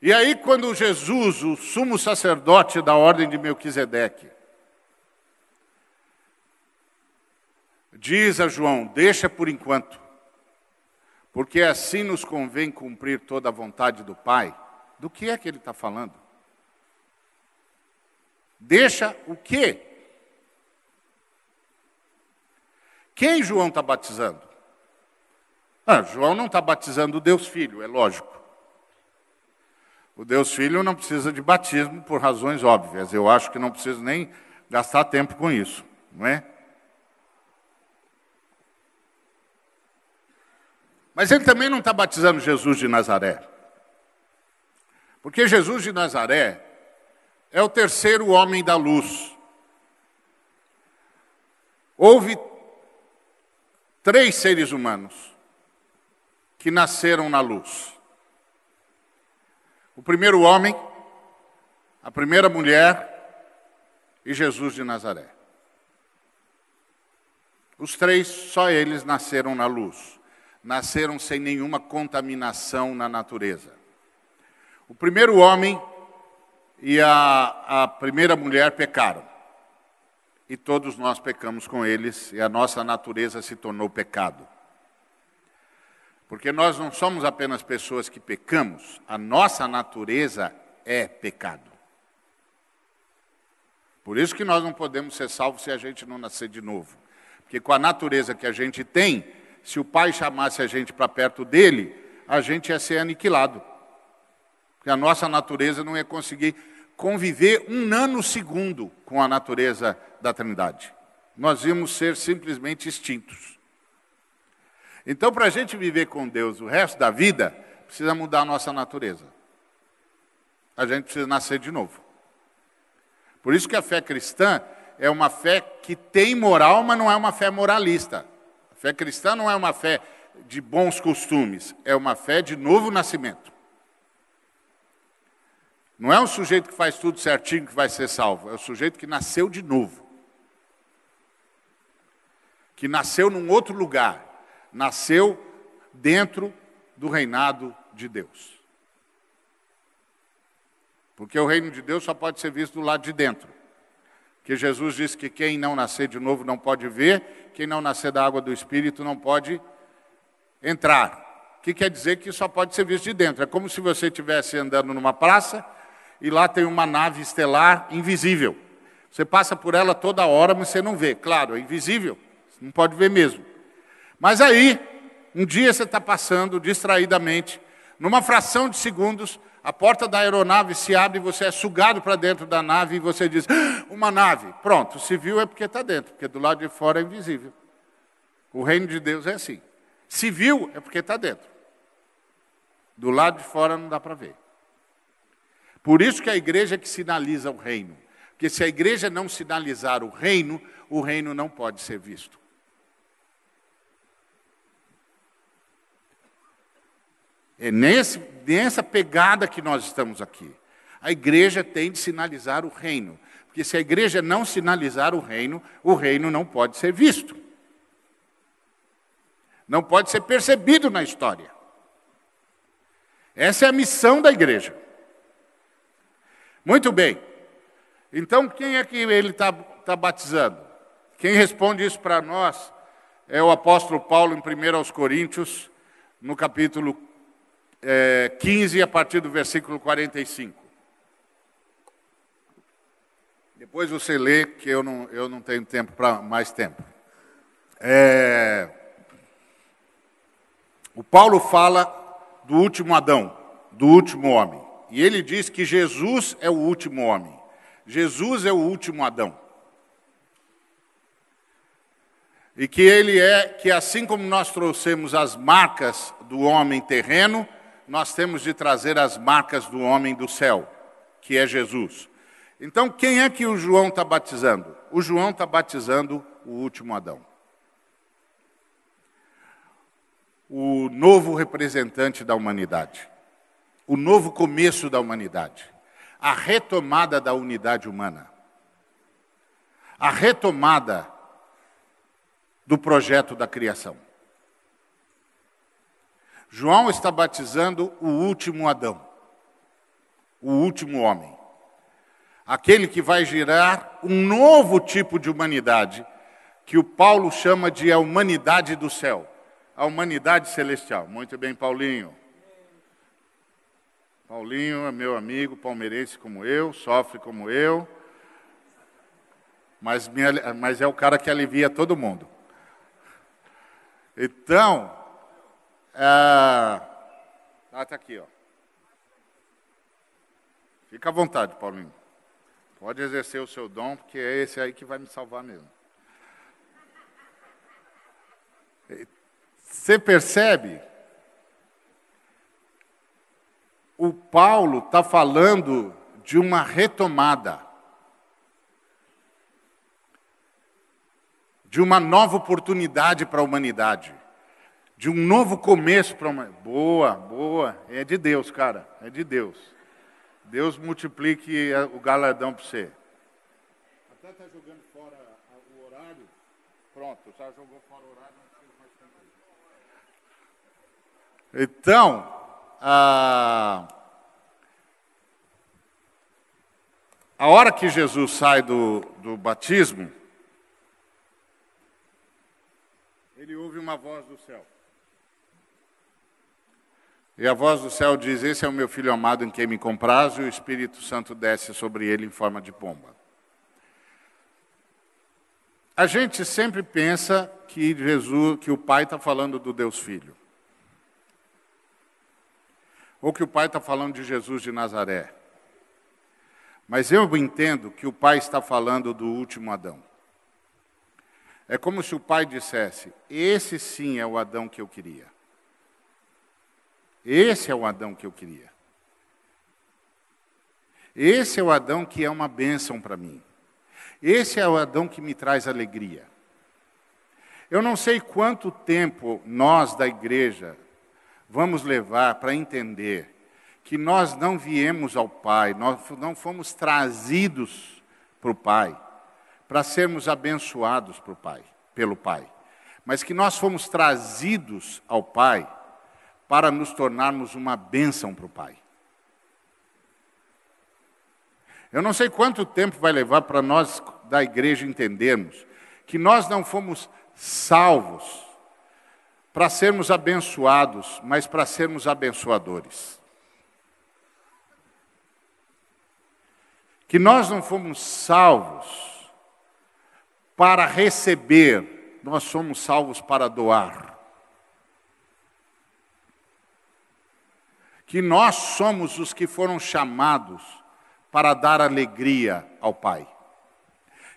E aí, quando Jesus, o sumo sacerdote da ordem de Melquisedeque, diz a João: Deixa por enquanto, porque assim nos convém cumprir toda a vontade do Pai. Do que é que ele está falando? Deixa o quê? Quem João está batizando? Ah, João não está batizando o Deus Filho, é lógico. O Deus Filho não precisa de batismo por razões óbvias. Eu acho que não preciso nem gastar tempo com isso, não é? Mas ele também não está batizando Jesus de Nazaré. Porque Jesus de Nazaré é o terceiro homem da luz. Houve três seres humanos que nasceram na luz. O primeiro homem, a primeira mulher e Jesus de Nazaré. Os três, só eles nasceram na luz. Nasceram sem nenhuma contaminação na natureza. O primeiro homem e a, a primeira mulher pecaram. E todos nós pecamos com eles, e a nossa natureza se tornou pecado. Porque nós não somos apenas pessoas que pecamos, a nossa natureza é pecado. Por isso que nós não podemos ser salvos se a gente não nascer de novo. Porque com a natureza que a gente tem, se o pai chamasse a gente para perto dele, a gente ia ser aniquilado. Porque a nossa natureza não ia conseguir conviver um nanosegundo com a natureza da Trindade. Nós íamos ser simplesmente extintos. Então, para a gente viver com Deus o resto da vida, precisa mudar a nossa natureza. A gente precisa nascer de novo. Por isso que a fé cristã é uma fé que tem moral, mas não é uma fé moralista. Fé cristã não é uma fé de bons costumes, é uma fé de novo nascimento. Não é um sujeito que faz tudo certinho que vai ser salvo, é o sujeito que nasceu de novo. Que nasceu num outro lugar, nasceu dentro do reinado de Deus. Porque o reino de Deus só pode ser visto do lado de dentro. Que Jesus disse que quem não nascer de novo não pode ver, quem não nascer da água do Espírito não pode entrar. Que quer dizer que só pode ser visto de dentro. É como se você estivesse andando numa praça e lá tem uma nave estelar invisível. Você passa por ela toda hora, mas você não vê. Claro, é invisível, você não pode ver mesmo. Mas aí, um dia você está passando distraidamente, numa fração de segundos, a porta da aeronave se abre e você é sugado para dentro da nave e você diz: ah, uma nave. Pronto, viu é porque está dentro, porque do lado de fora é invisível. O reino de Deus é assim. Viu é porque está dentro. Do lado de fora não dá para ver. Por isso que a igreja é que sinaliza o reino. Porque se a igreja não sinalizar o reino, o reino não pode ser visto. É nesse, nessa pegada que nós estamos aqui. A igreja tem de sinalizar o reino. Porque se a igreja não sinalizar o reino, o reino não pode ser visto. Não pode ser percebido na história. Essa é a missão da igreja. Muito bem. Então, quem é que ele está tá batizando? Quem responde isso para nós é o apóstolo Paulo, em 1 Coríntios, no capítulo é, 15, a partir do versículo 45. Depois você lê, que eu não, eu não tenho tempo para mais tempo. É, o Paulo fala do último Adão, do último homem. E ele diz que Jesus é o último homem. Jesus é o último Adão. E que ele é, que assim como nós trouxemos as marcas do homem terreno, nós temos de trazer as marcas do homem do céu, que é Jesus. Então, quem é que o João está batizando? O João está batizando o último Adão. O novo representante da humanidade. O novo começo da humanidade. A retomada da unidade humana. A retomada do projeto da criação. João está batizando o último Adão, o último homem. Aquele que vai gerar um novo tipo de humanidade, que o Paulo chama de a humanidade do céu, a humanidade celestial. Muito bem, Paulinho. Paulinho é meu amigo, palmeirense como eu, sofre como eu, mas, mas é o cara que alivia todo mundo. Então. Ah, tá aqui, ó. Fica à vontade, Paulinho. Pode exercer o seu dom, porque é esse aí que vai me salvar mesmo. Você percebe? O Paulo está falando de uma retomada, de uma nova oportunidade para a humanidade de um novo começo para uma. Boa, boa. É de Deus, cara. É de Deus. Deus multiplique o galardão para você. Até está jogando fora o horário. Pronto, já jogou fora o horário, não precisa mais tempo. Então, a, a hora que Jesus sai do, do batismo, ele ouve uma voz do céu. E a voz do céu diz: Esse é o meu filho amado em quem me compraz, e o Espírito Santo desce sobre ele em forma de pomba. A gente sempre pensa que Jesus, que o Pai está falando do Deus Filho. Ou que o Pai está falando de Jesus de Nazaré. Mas eu entendo que o Pai está falando do último Adão. É como se o Pai dissesse: Esse sim é o Adão que eu queria. Esse é o Adão que eu queria. Esse é o Adão que é uma bênção para mim. Esse é o Adão que me traz alegria. Eu não sei quanto tempo nós da igreja vamos levar para entender que nós não viemos ao Pai, nós não fomos trazidos para o Pai, para sermos abençoados pro pai, pelo Pai, mas que nós fomos trazidos ao Pai para nos tornarmos uma bênção para o Pai. Eu não sei quanto tempo vai levar para nós da igreja entendermos que nós não fomos salvos para sermos abençoados, mas para sermos abençoadores. Que nós não fomos salvos para receber, nós somos salvos para doar. Que nós somos os que foram chamados para dar alegria ao Pai.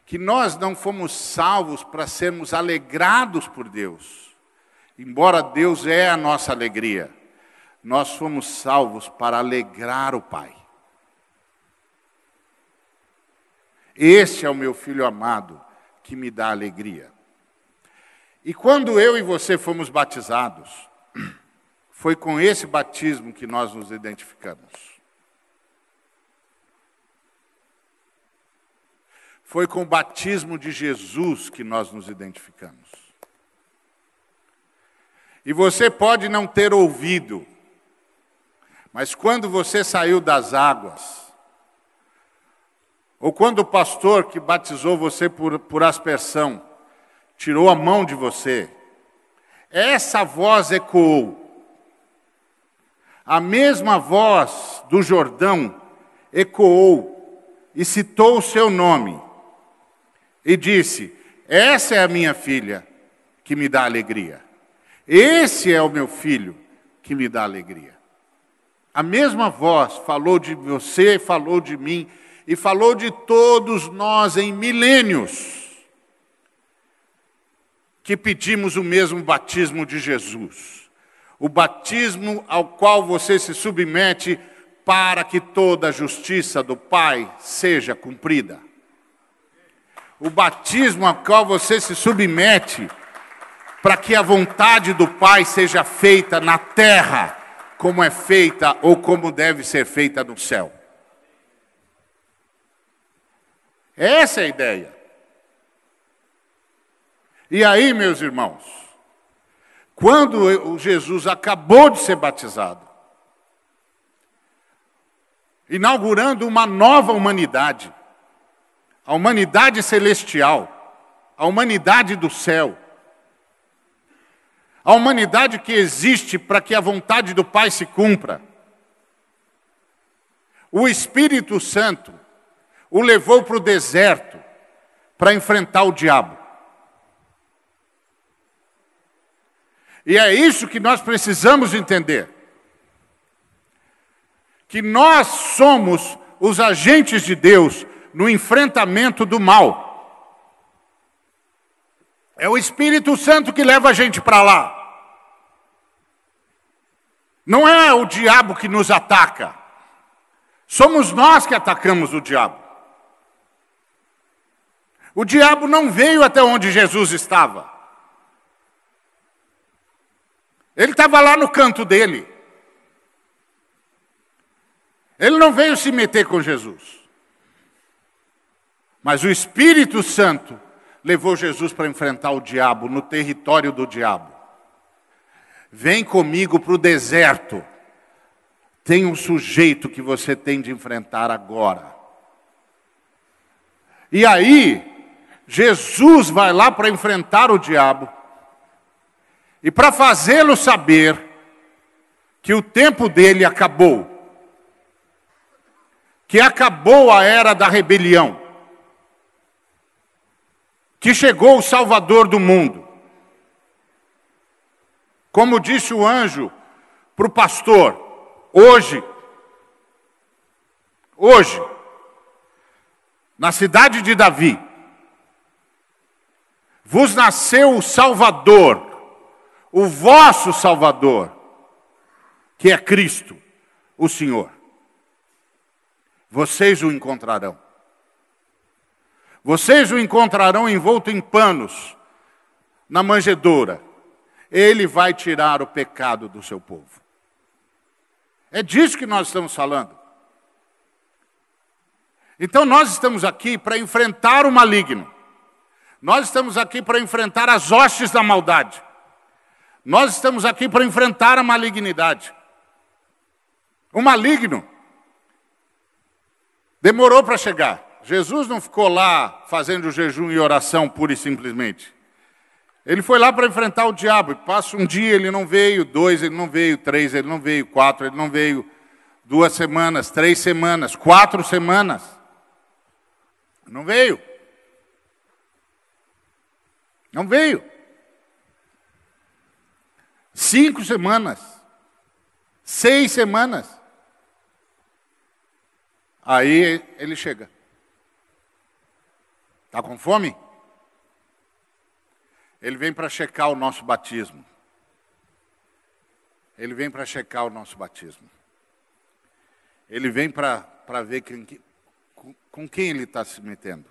Que nós não fomos salvos para sermos alegrados por Deus, embora Deus é a nossa alegria. Nós fomos salvos para alegrar o Pai. Este é o meu filho amado que me dá alegria. E quando eu e você fomos batizados, foi com esse batismo que nós nos identificamos. Foi com o batismo de Jesus que nós nos identificamos. E você pode não ter ouvido, mas quando você saiu das águas, ou quando o pastor que batizou você por, por aspersão tirou a mão de você, essa voz ecoou. A mesma voz do Jordão ecoou e citou o seu nome e disse: Essa é a minha filha que me dá alegria. Esse é o meu filho que me dá alegria. A mesma voz falou de você, falou de mim e falou de todos nós em milênios que pedimos o mesmo batismo de Jesus o batismo ao qual você se submete para que toda a justiça do Pai seja cumprida. O batismo ao qual você se submete para que a vontade do Pai seja feita na terra, como é feita ou como deve ser feita no céu. Essa é a ideia. E aí, meus irmãos, quando Jesus acabou de ser batizado, inaugurando uma nova humanidade, a humanidade celestial, a humanidade do céu, a humanidade que existe para que a vontade do Pai se cumpra. O Espírito Santo o levou para o deserto para enfrentar o diabo. E é isso que nós precisamos entender. Que nós somos os agentes de Deus no enfrentamento do mal. É o Espírito Santo que leva a gente para lá. Não é o diabo que nos ataca. Somos nós que atacamos o diabo. O diabo não veio até onde Jesus estava. Ele estava lá no canto dele. Ele não veio se meter com Jesus. Mas o Espírito Santo levou Jesus para enfrentar o diabo no território do diabo. Vem comigo para o deserto. Tem um sujeito que você tem de enfrentar agora. E aí, Jesus vai lá para enfrentar o diabo e para fazê-lo saber que o tempo dele acabou, que acabou a era da rebelião, que chegou o Salvador do mundo. Como disse o anjo para o pastor, hoje, hoje, na cidade de Davi, vos nasceu o Salvador, o vosso Salvador, que é Cristo, o Senhor. Vocês o encontrarão. Vocês o encontrarão envolto em panos, na manjedoura. Ele vai tirar o pecado do seu povo. É disso que nós estamos falando. Então nós estamos aqui para enfrentar o maligno. Nós estamos aqui para enfrentar as hostes da maldade. Nós estamos aqui para enfrentar a malignidade. O maligno demorou para chegar. Jesus não ficou lá fazendo jejum e oração pura e simplesmente. Ele foi lá para enfrentar o diabo. E passa um dia, ele não veio, dois, ele não veio, três, ele não veio, quatro, ele não veio, duas semanas, três semanas, quatro semanas. Não veio. Não veio. Cinco semanas. Seis semanas. Aí ele chega. Está com fome? Ele vem para checar o nosso batismo. Ele vem para checar o nosso batismo. Ele vem para ver quem, com, quem ele está se metendo.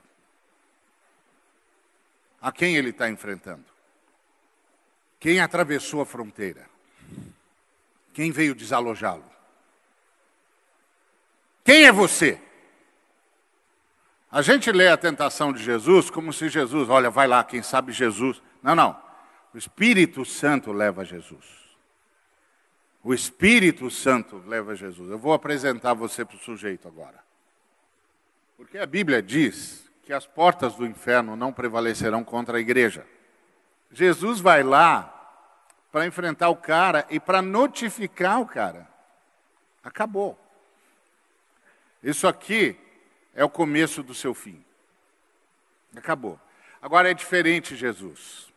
A quem ele está enfrentando. Quem atravessou a fronteira? Quem veio desalojá-lo? Quem é você? A gente lê a tentação de Jesus como se Jesus, olha, vai lá, quem sabe Jesus. Não, não. O Espírito Santo leva Jesus. O Espírito Santo leva Jesus. Eu vou apresentar você para o sujeito agora. Porque a Bíblia diz que as portas do inferno não prevalecerão contra a igreja. Jesus vai lá para enfrentar o cara e para notificar o cara. Acabou. Isso aqui é o começo do seu fim. Acabou. Agora é diferente Jesus.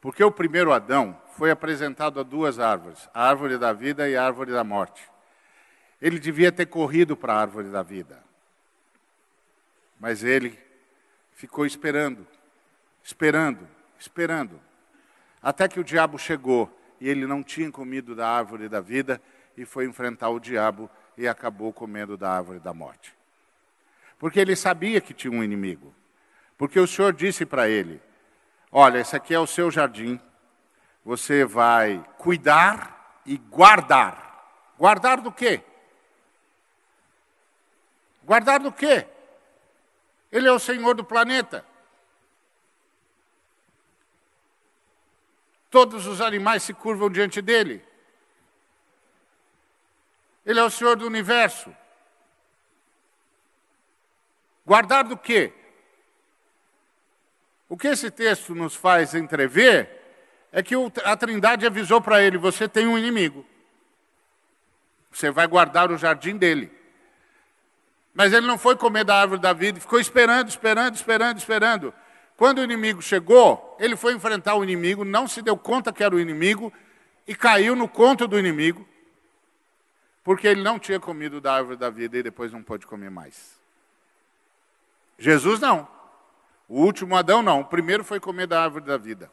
Porque o primeiro Adão foi apresentado a duas árvores, a árvore da vida e a árvore da morte. Ele devia ter corrido para a árvore da vida. Mas ele ficou esperando, esperando, esperando. Até que o diabo chegou e ele não tinha comido da árvore da vida e foi enfrentar o diabo e acabou comendo da árvore da morte. Porque ele sabia que tinha um inimigo. Porque o Senhor disse para ele: Olha, esse aqui é o seu jardim, você vai cuidar e guardar. Guardar do quê? Guardar do quê? Ele é o Senhor do planeta. Todos os animais se curvam diante dele. Ele é o Senhor do universo. Guardar do quê? O que esse texto nos faz entrever é que a Trindade avisou para ele: você tem um inimigo. Você vai guardar o jardim dele. Mas ele não foi comer da árvore da vida, ficou esperando, esperando, esperando, esperando. Quando o inimigo chegou, ele foi enfrentar o inimigo, não se deu conta que era o inimigo e caiu no conto do inimigo, porque ele não tinha comido da árvore da vida e depois não pôde comer mais. Jesus não. O último Adão não. O primeiro foi comer da árvore da vida.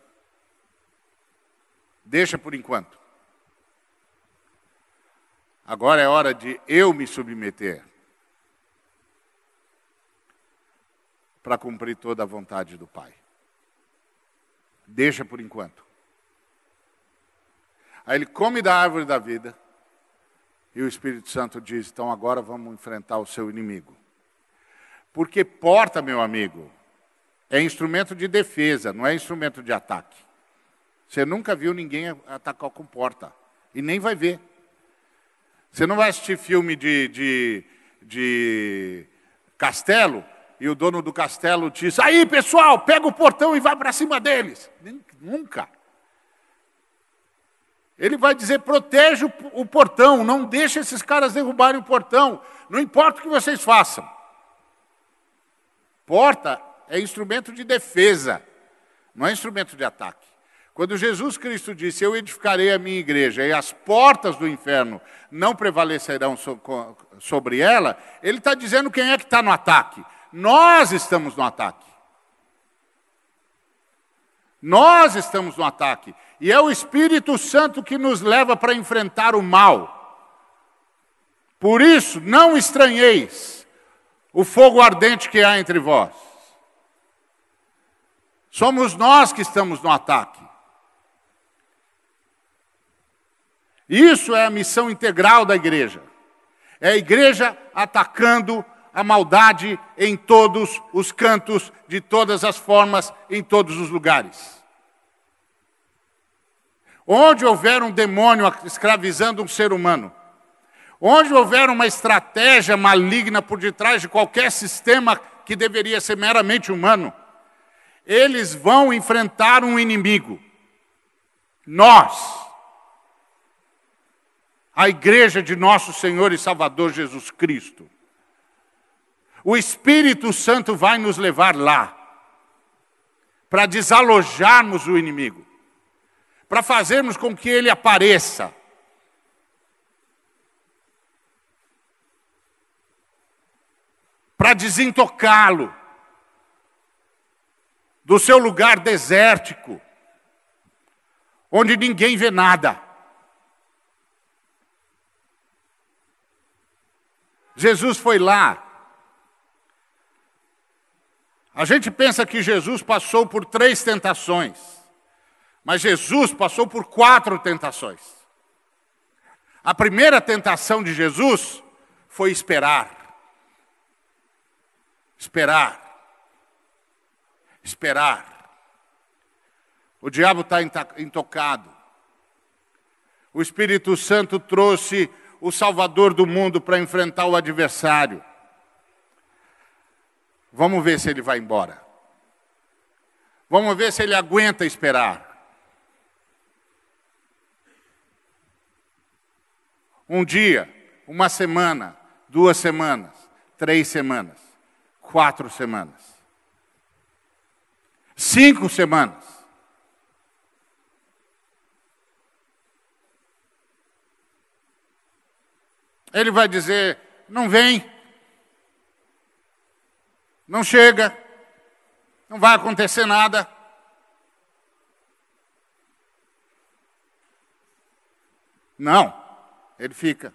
Deixa por enquanto. Agora é hora de eu me submeter para cumprir toda a vontade do Pai. Deixa por enquanto. Aí ele come da árvore da vida e o Espírito Santo diz: então agora vamos enfrentar o seu inimigo. Porque porta, meu amigo, é instrumento de defesa, não é instrumento de ataque. Você nunca viu ninguém atacar com porta. E nem vai ver. Você não vai assistir filme de, de, de castelo e o dono do castelo diz: aí pessoal, pega o portão e vai para cima deles. Nunca. Ele vai dizer: proteja o portão, não deixe esses caras derrubarem o portão, não importa o que vocês façam. Porta é instrumento de defesa, não é instrumento de ataque. Quando Jesus Cristo disse: Eu edificarei a minha igreja e as portas do inferno não prevalecerão sobre ela, ele está dizendo quem é que está no ataque. Nós estamos no ataque. Nós estamos no ataque. E é o Espírito Santo que nos leva para enfrentar o mal. Por isso, não estranheis o fogo ardente que há entre vós. Somos nós que estamos no ataque. Isso é a missão integral da igreja. É a igreja atacando a maldade em todos os cantos, de todas as formas, em todos os lugares. Onde houver um demônio escravizando um ser humano, onde houver uma estratégia maligna por detrás de qualquer sistema que deveria ser meramente humano, eles vão enfrentar um inimigo. Nós, a igreja de nosso Senhor e Salvador Jesus Cristo. O Espírito Santo vai nos levar lá, para desalojarmos o inimigo, para fazermos com que ele apareça. Para desintocá-lo do seu lugar desértico, onde ninguém vê nada. Jesus foi lá. A gente pensa que Jesus passou por três tentações, mas Jesus passou por quatro tentações. A primeira tentação de Jesus foi esperar. Esperar esperar. O diabo está intocado. O Espírito Santo trouxe o Salvador do mundo para enfrentar o adversário. Vamos ver se ele vai embora. Vamos ver se ele aguenta esperar. Um dia, uma semana, duas semanas, três semanas, quatro semanas. Cinco semanas. Ele vai dizer: não vem, não chega, não vai acontecer nada. Não, ele fica.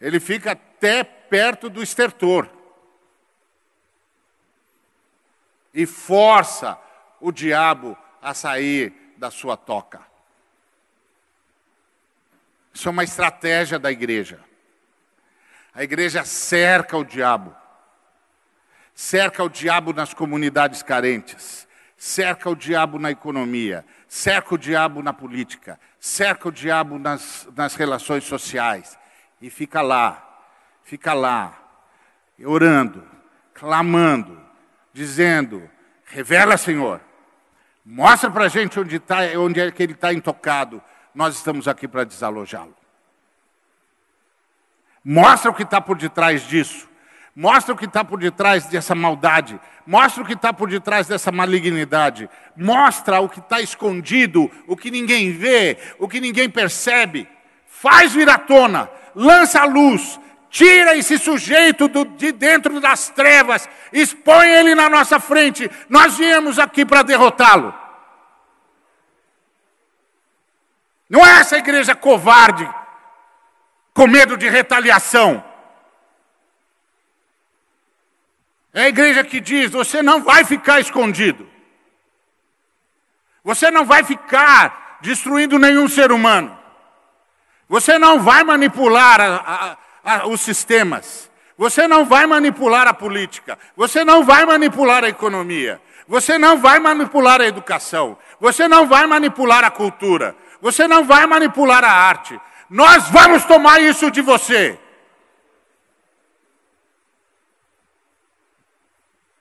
Ele fica até perto do estertor. e força o diabo a sair da sua toca. Isso é uma estratégia da igreja. A igreja cerca o diabo. Cerca o diabo nas comunidades carentes. cerca o diabo na economia, cerca o diabo na política, cerca o diabo nas, nas relações sociais. E fica lá, fica lá, orando, clamando, dizendo: revela, Senhor, mostra para a gente onde, tá, onde é que ele está intocado. Nós estamos aqui para desalojá-lo. Mostra o que está por detrás disso. Mostra o que está por detrás dessa maldade. Mostra o que está por detrás dessa malignidade. Mostra o que está escondido, o que ninguém vê, o que ninguém percebe. Faz vir à tona, lança a luz, tira esse sujeito do, de dentro das trevas, expõe ele na nossa frente. Nós viemos aqui para derrotá-lo. Não é essa igreja covarde, com medo de retaliação. É a igreja que diz: você não vai ficar escondido. Você não vai ficar destruindo nenhum ser humano. Você não vai manipular a, a, a, os sistemas. Você não vai manipular a política. Você não vai manipular a economia. Você não vai manipular a educação. Você não vai manipular a cultura. Você não vai manipular a arte. Nós vamos tomar isso de você.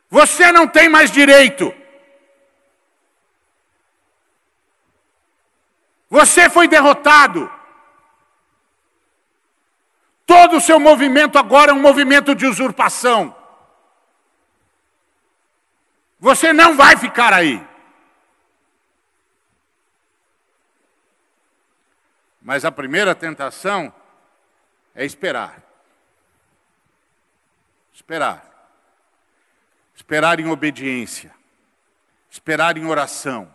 Você não tem mais direito. Você foi derrotado. Todo o seu movimento agora é um movimento de usurpação. Você não vai ficar aí. Mas a primeira tentação é esperar. Esperar. Esperar em obediência. Esperar em oração.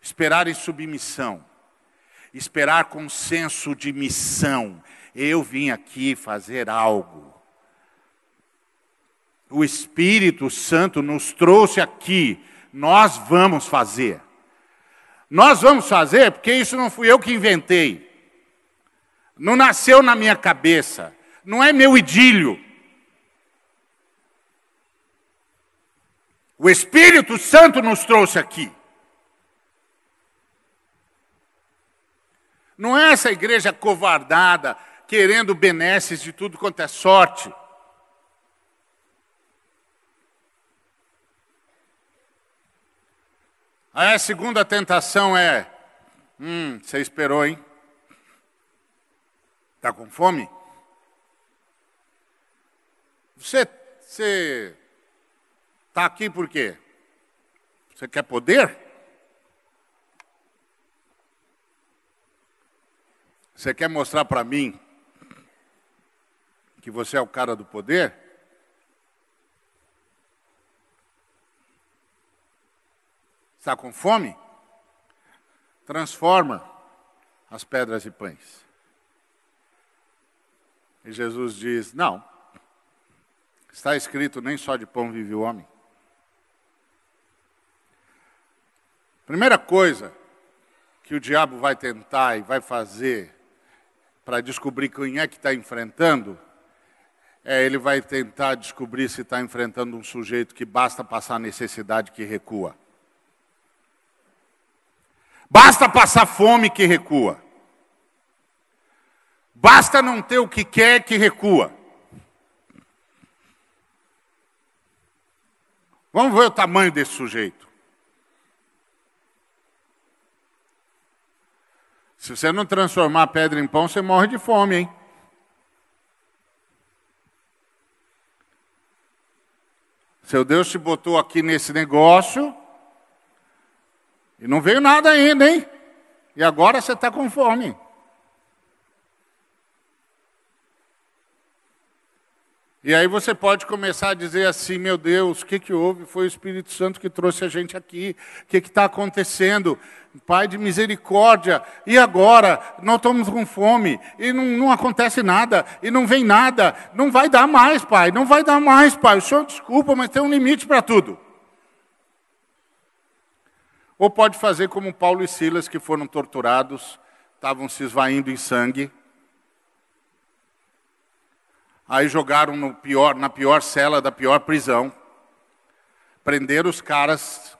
Esperar em submissão. Esperar com senso de missão. Eu vim aqui fazer algo. O Espírito Santo nos trouxe aqui. Nós vamos fazer. Nós vamos fazer, porque isso não fui eu que inventei. Não nasceu na minha cabeça. Não é meu idílio. O Espírito Santo nos trouxe aqui. Não é essa igreja covardada, querendo benesses de tudo quanto é sorte. Aí a segunda tentação é: hum, você esperou, hein? Está com fome? Você, você está aqui por quê? Você quer poder? Você quer mostrar para mim que você é o cara do poder? Está com fome? Transforma as pedras em pães. E Jesus diz: Não, está escrito: nem só de pão vive o homem. Primeira coisa que o diabo vai tentar e vai fazer para descobrir quem é que está enfrentando, é ele vai tentar descobrir se está enfrentando um sujeito que basta passar necessidade que recua. Basta passar fome que recua. Basta não ter o que quer que recua. Vamos ver o tamanho desse sujeito. Se você não transformar pedra em pão, você morre de fome, hein? Seu Deus te botou aqui nesse negócio, e não veio nada ainda, hein? E agora você está com fome. E aí você pode começar a dizer assim, meu Deus, o que, que houve? Foi o Espírito Santo que trouxe a gente aqui. O que está acontecendo? Pai de misericórdia. E agora? Nós estamos com fome. E não, não acontece nada. E não vem nada. Não vai dar mais, Pai. Não vai dar mais, Pai. O Senhor desculpa, mas tem um limite para tudo. Ou pode fazer como Paulo e Silas, que foram torturados, estavam se esvaindo em sangue. Aí jogaram pior, na pior cela da pior prisão. Prenderam os caras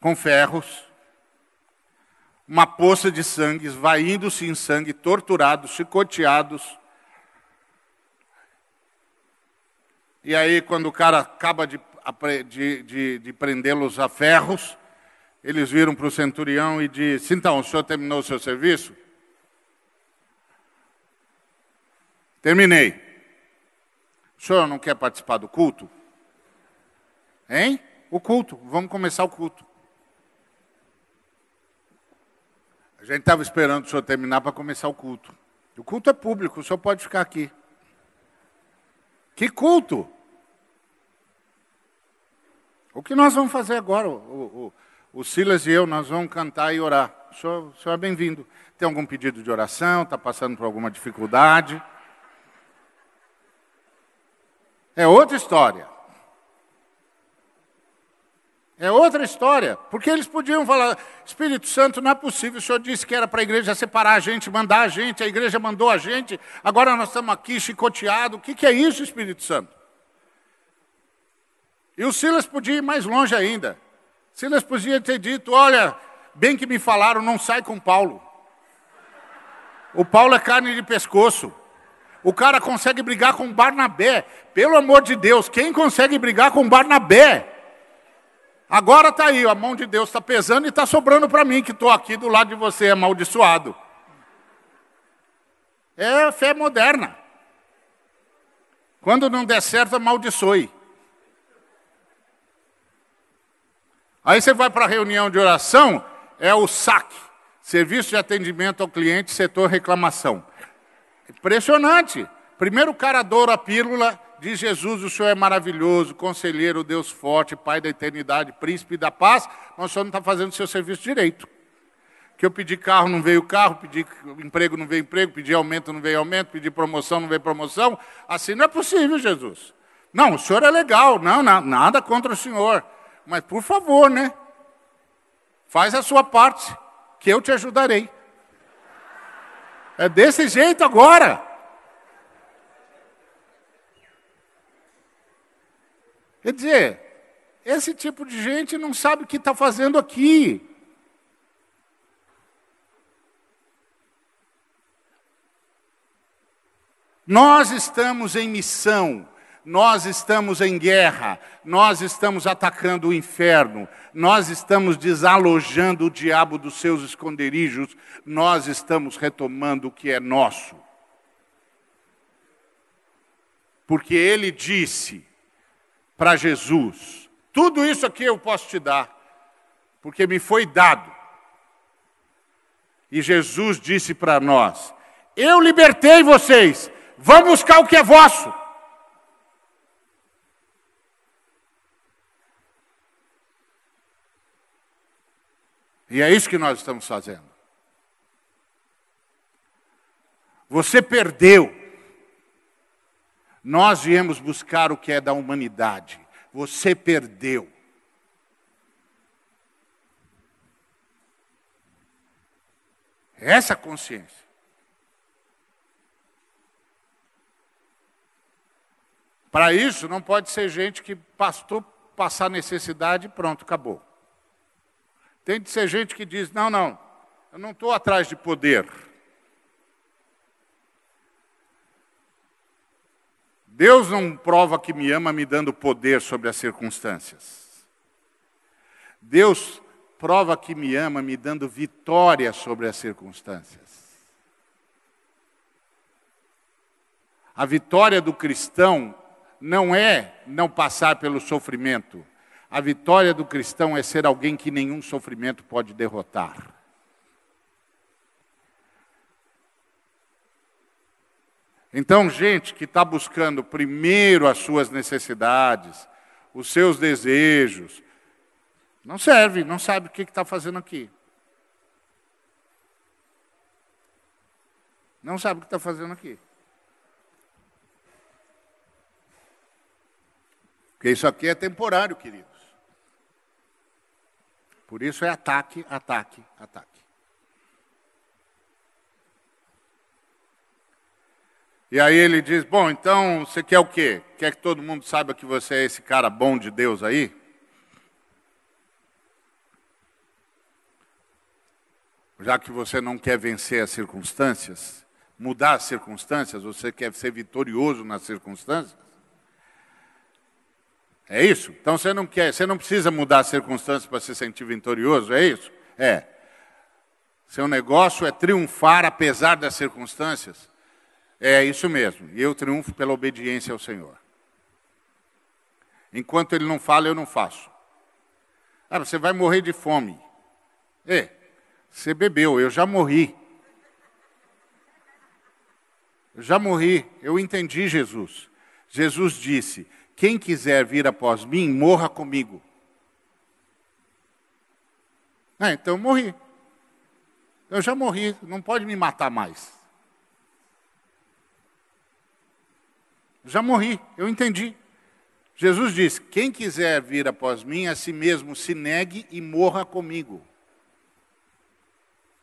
com ferros, uma poça de sangue, esvaindo-se em sangue, torturados, chicoteados. E aí, quando o cara acaba de, de, de, de prendê-los a ferros, eles viram para o centurião e disse: Então, o senhor terminou o seu serviço? Terminei. O senhor não quer participar do culto? Hein? O culto, vamos começar o culto. A gente estava esperando o senhor terminar para começar o culto. O culto é público, o senhor pode ficar aqui. Que culto? O que nós vamos fazer agora? O, o, o Silas e eu, nós vamos cantar e orar. O senhor, o senhor é bem-vindo. Tem algum pedido de oração? Está passando por alguma dificuldade? É outra história. É outra história. Porque eles podiam falar: Espírito Santo, não é possível. O senhor disse que era para a igreja separar a gente, mandar a gente, a igreja mandou a gente, agora nós estamos aqui chicoteados. O que, que é isso, Espírito Santo? E o Silas podia ir mais longe ainda. Silas podia ter dito: Olha, bem que me falaram, não sai com Paulo. O Paulo é carne de pescoço. O cara consegue brigar com Barnabé. Pelo amor de Deus, quem consegue brigar com Barnabé? Agora está aí, a mão de Deus está pesando e está sobrando para mim, que estou aqui do lado de você, amaldiçoado. É fé moderna. Quando não der certo, amaldiçoe. Aí você vai para a reunião de oração, é o SAC, Serviço de Atendimento ao Cliente, Setor Reclamação. Impressionante. Primeiro o cara adora a pílula, diz Jesus, o Senhor é maravilhoso, conselheiro, Deus forte, Pai da eternidade, príncipe da paz, mas o Senhor não está fazendo o seu serviço direito. Que eu pedi carro, não veio carro, pedi emprego, não veio emprego, pedi aumento, não veio aumento, pedi promoção, não veio promoção. Assim não é possível, Jesus. Não, o senhor é legal, não, nada contra o senhor. Mas por favor, né? Faz a sua parte, que eu te ajudarei. É desse jeito agora. Quer dizer, esse tipo de gente não sabe o que está fazendo aqui. Nós estamos em missão nós estamos em guerra, nós estamos atacando o inferno, nós estamos desalojando o diabo dos seus esconderijos, nós estamos retomando o que é nosso. Porque ele disse para Jesus: tudo isso aqui eu posso te dar, porque me foi dado. E Jesus disse para nós: Eu libertei vocês, vão buscar o que é vosso. E é isso que nós estamos fazendo. Você perdeu. Nós viemos buscar o que é da humanidade. Você perdeu. Essa consciência. Para isso, não pode ser gente que pastor passar necessidade e pronto, acabou. Tem de ser gente que diz: não, não, eu não estou atrás de poder. Deus não prova que me ama me dando poder sobre as circunstâncias. Deus prova que me ama me dando vitória sobre as circunstâncias. A vitória do cristão não é não passar pelo sofrimento. A vitória do cristão é ser alguém que nenhum sofrimento pode derrotar. Então, gente que está buscando primeiro as suas necessidades, os seus desejos, não serve, não sabe o que está fazendo aqui. Não sabe o que está fazendo aqui. Porque isso aqui é temporário, querido. Por isso é ataque, ataque, ataque. E aí ele diz: Bom, então você quer o quê? Quer que todo mundo saiba que você é esse cara bom de Deus aí? já que você não quer vencer as circunstâncias, mudar as circunstâncias, você quer ser vitorioso nas circunstâncias? É isso? Então você não quer, você não precisa mudar as circunstâncias para se sentir vitorioso, é isso? É. Seu negócio é triunfar apesar das circunstâncias? É isso mesmo. E eu triunfo pela obediência ao Senhor. Enquanto ele não fala, eu não faço. Ah, você vai morrer de fome. É, você bebeu, eu já morri. Eu já morri, eu entendi Jesus. Jesus disse: Quem quiser vir após mim, morra comigo. Ah, então eu morri. Eu já morri, não pode me matar mais. Já morri, eu entendi. Jesus disse: Quem quiser vir após mim, a si mesmo se negue e morra comigo.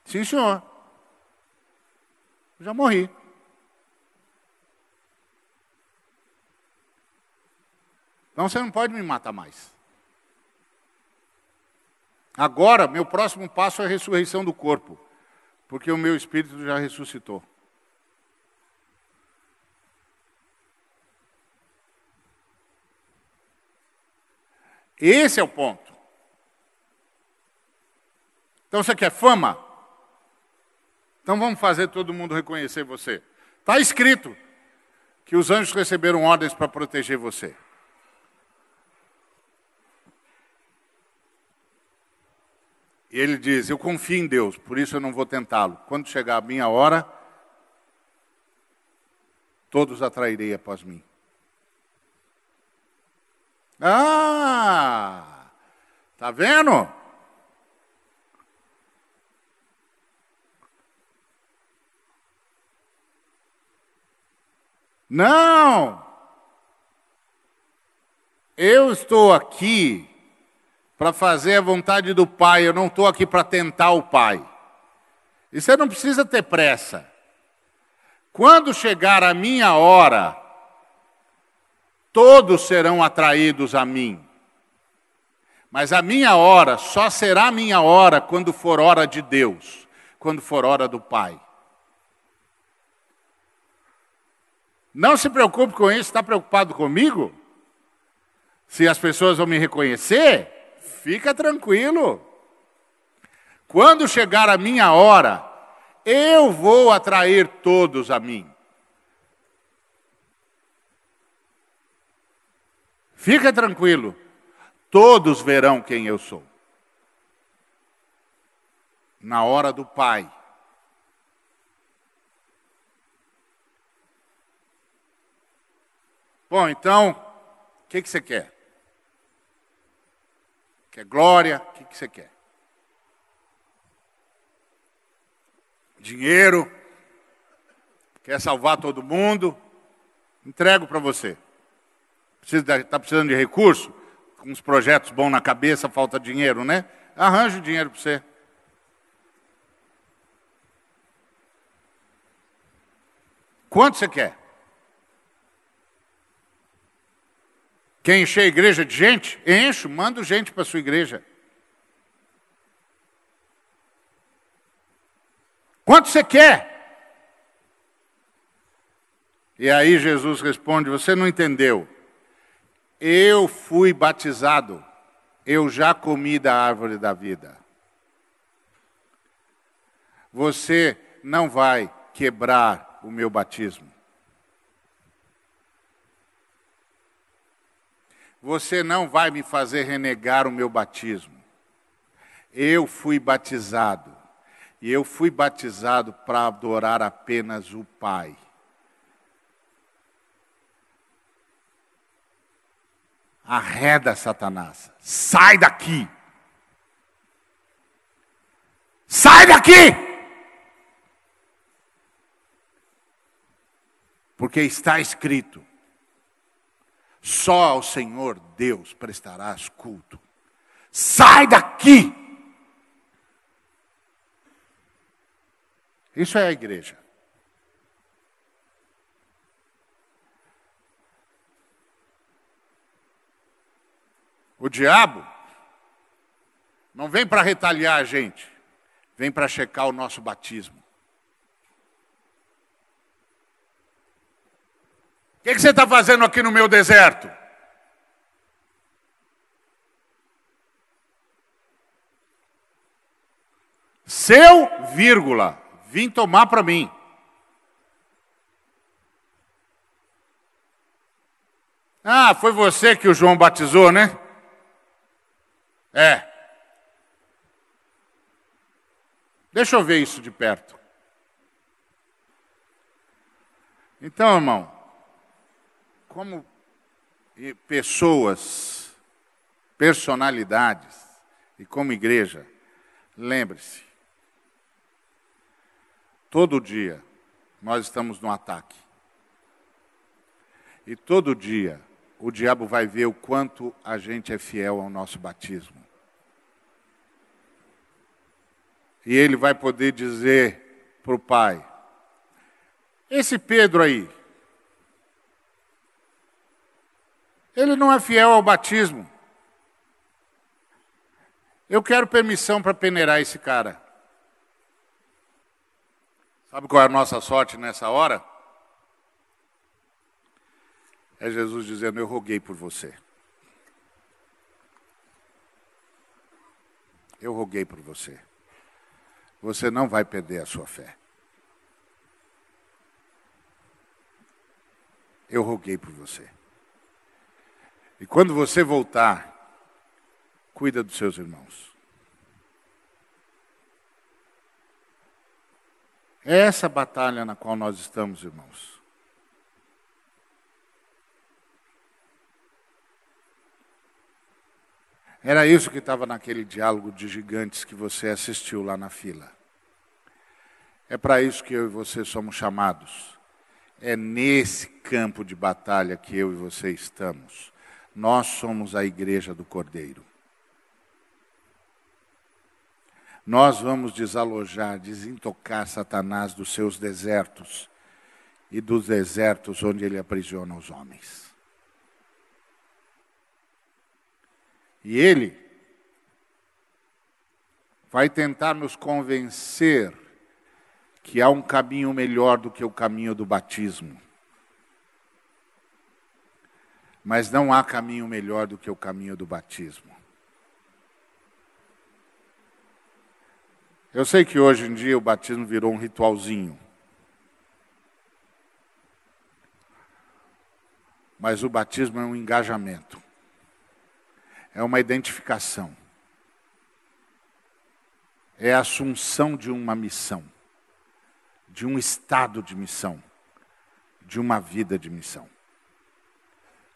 Sim, senhor. Já morri. Então você não pode me matar mais. Agora, meu próximo passo é a ressurreição do corpo, porque o meu espírito já ressuscitou. Esse é o ponto. Então você quer fama? Então vamos fazer todo mundo reconhecer você. Está escrito que os anjos receberam ordens para proteger você. Ele diz: Eu confio em Deus, por isso eu não vou tentá-lo. Quando chegar a minha hora, todos atrairei após mim. Ah! Tá vendo? Não! Eu estou aqui para fazer a vontade do Pai, eu não estou aqui para tentar o Pai. E você não precisa ter pressa. Quando chegar a minha hora, todos serão atraídos a mim. Mas a minha hora só será minha hora quando for hora de Deus, quando for hora do Pai. Não se preocupe com isso, está preocupado comigo? Se as pessoas vão me reconhecer, fica tranquilo. Quando chegar a minha hora, eu vou atrair todos a mim. Fica tranquilo, todos verão quem eu sou. Na hora do Pai. Bom, então, o que, que você quer? Quer glória? O que, que você quer? Dinheiro? Quer salvar todo mundo? Entrego para você. Está precisando de recurso? Com uns projetos bons na cabeça, falta dinheiro, né? Arranjo dinheiro para você. Quanto você quer? Quer encher a igreja de gente? Encho, mando gente para sua igreja. Quanto você quer? E aí Jesus responde: Você não entendeu. Eu fui batizado, eu já comi da árvore da vida. Você não vai quebrar o meu batismo. Você não vai me fazer renegar o meu batismo. Eu fui batizado. E eu fui batizado para adorar apenas o Pai. Arreda Satanás. Sai daqui. Sai daqui! Porque está escrito: só ao Senhor Deus prestarás culto. Sai daqui! Isso é a igreja. O diabo não vem para retaliar a gente, vem para checar o nosso batismo. O que, que você está fazendo aqui no meu deserto? Seu, vírgula, vim tomar para mim. Ah, foi você que o João batizou, né? É. Deixa eu ver isso de perto. Então, irmão, como pessoas, personalidades e como igreja, lembre-se, todo dia nós estamos no ataque. E todo dia o diabo vai ver o quanto a gente é fiel ao nosso batismo. E ele vai poder dizer para o pai: esse Pedro aí, ele não é fiel ao batismo. Eu quero permissão para peneirar esse cara. Sabe qual é a nossa sorte nessa hora? É Jesus dizendo: Eu roguei por você. Eu roguei por você. Você não vai perder a sua fé. Eu roguei por você. E quando você voltar, cuida dos seus irmãos. É essa batalha na qual nós estamos, irmãos. Era isso que estava naquele diálogo de gigantes que você assistiu lá na fila. É para isso que eu e você somos chamados. É nesse campo de batalha que eu e você estamos. Nós somos a igreja do Cordeiro. Nós vamos desalojar, desintocar Satanás dos seus desertos e dos desertos onde ele aprisiona os homens. E ele vai tentar nos convencer que há um caminho melhor do que o caminho do batismo. Mas não há caminho melhor do que o caminho do batismo. Eu sei que hoje em dia o batismo virou um ritualzinho. Mas o batismo é um engajamento é uma identificação. É a assunção de uma missão, de um estado de missão, de uma vida de missão.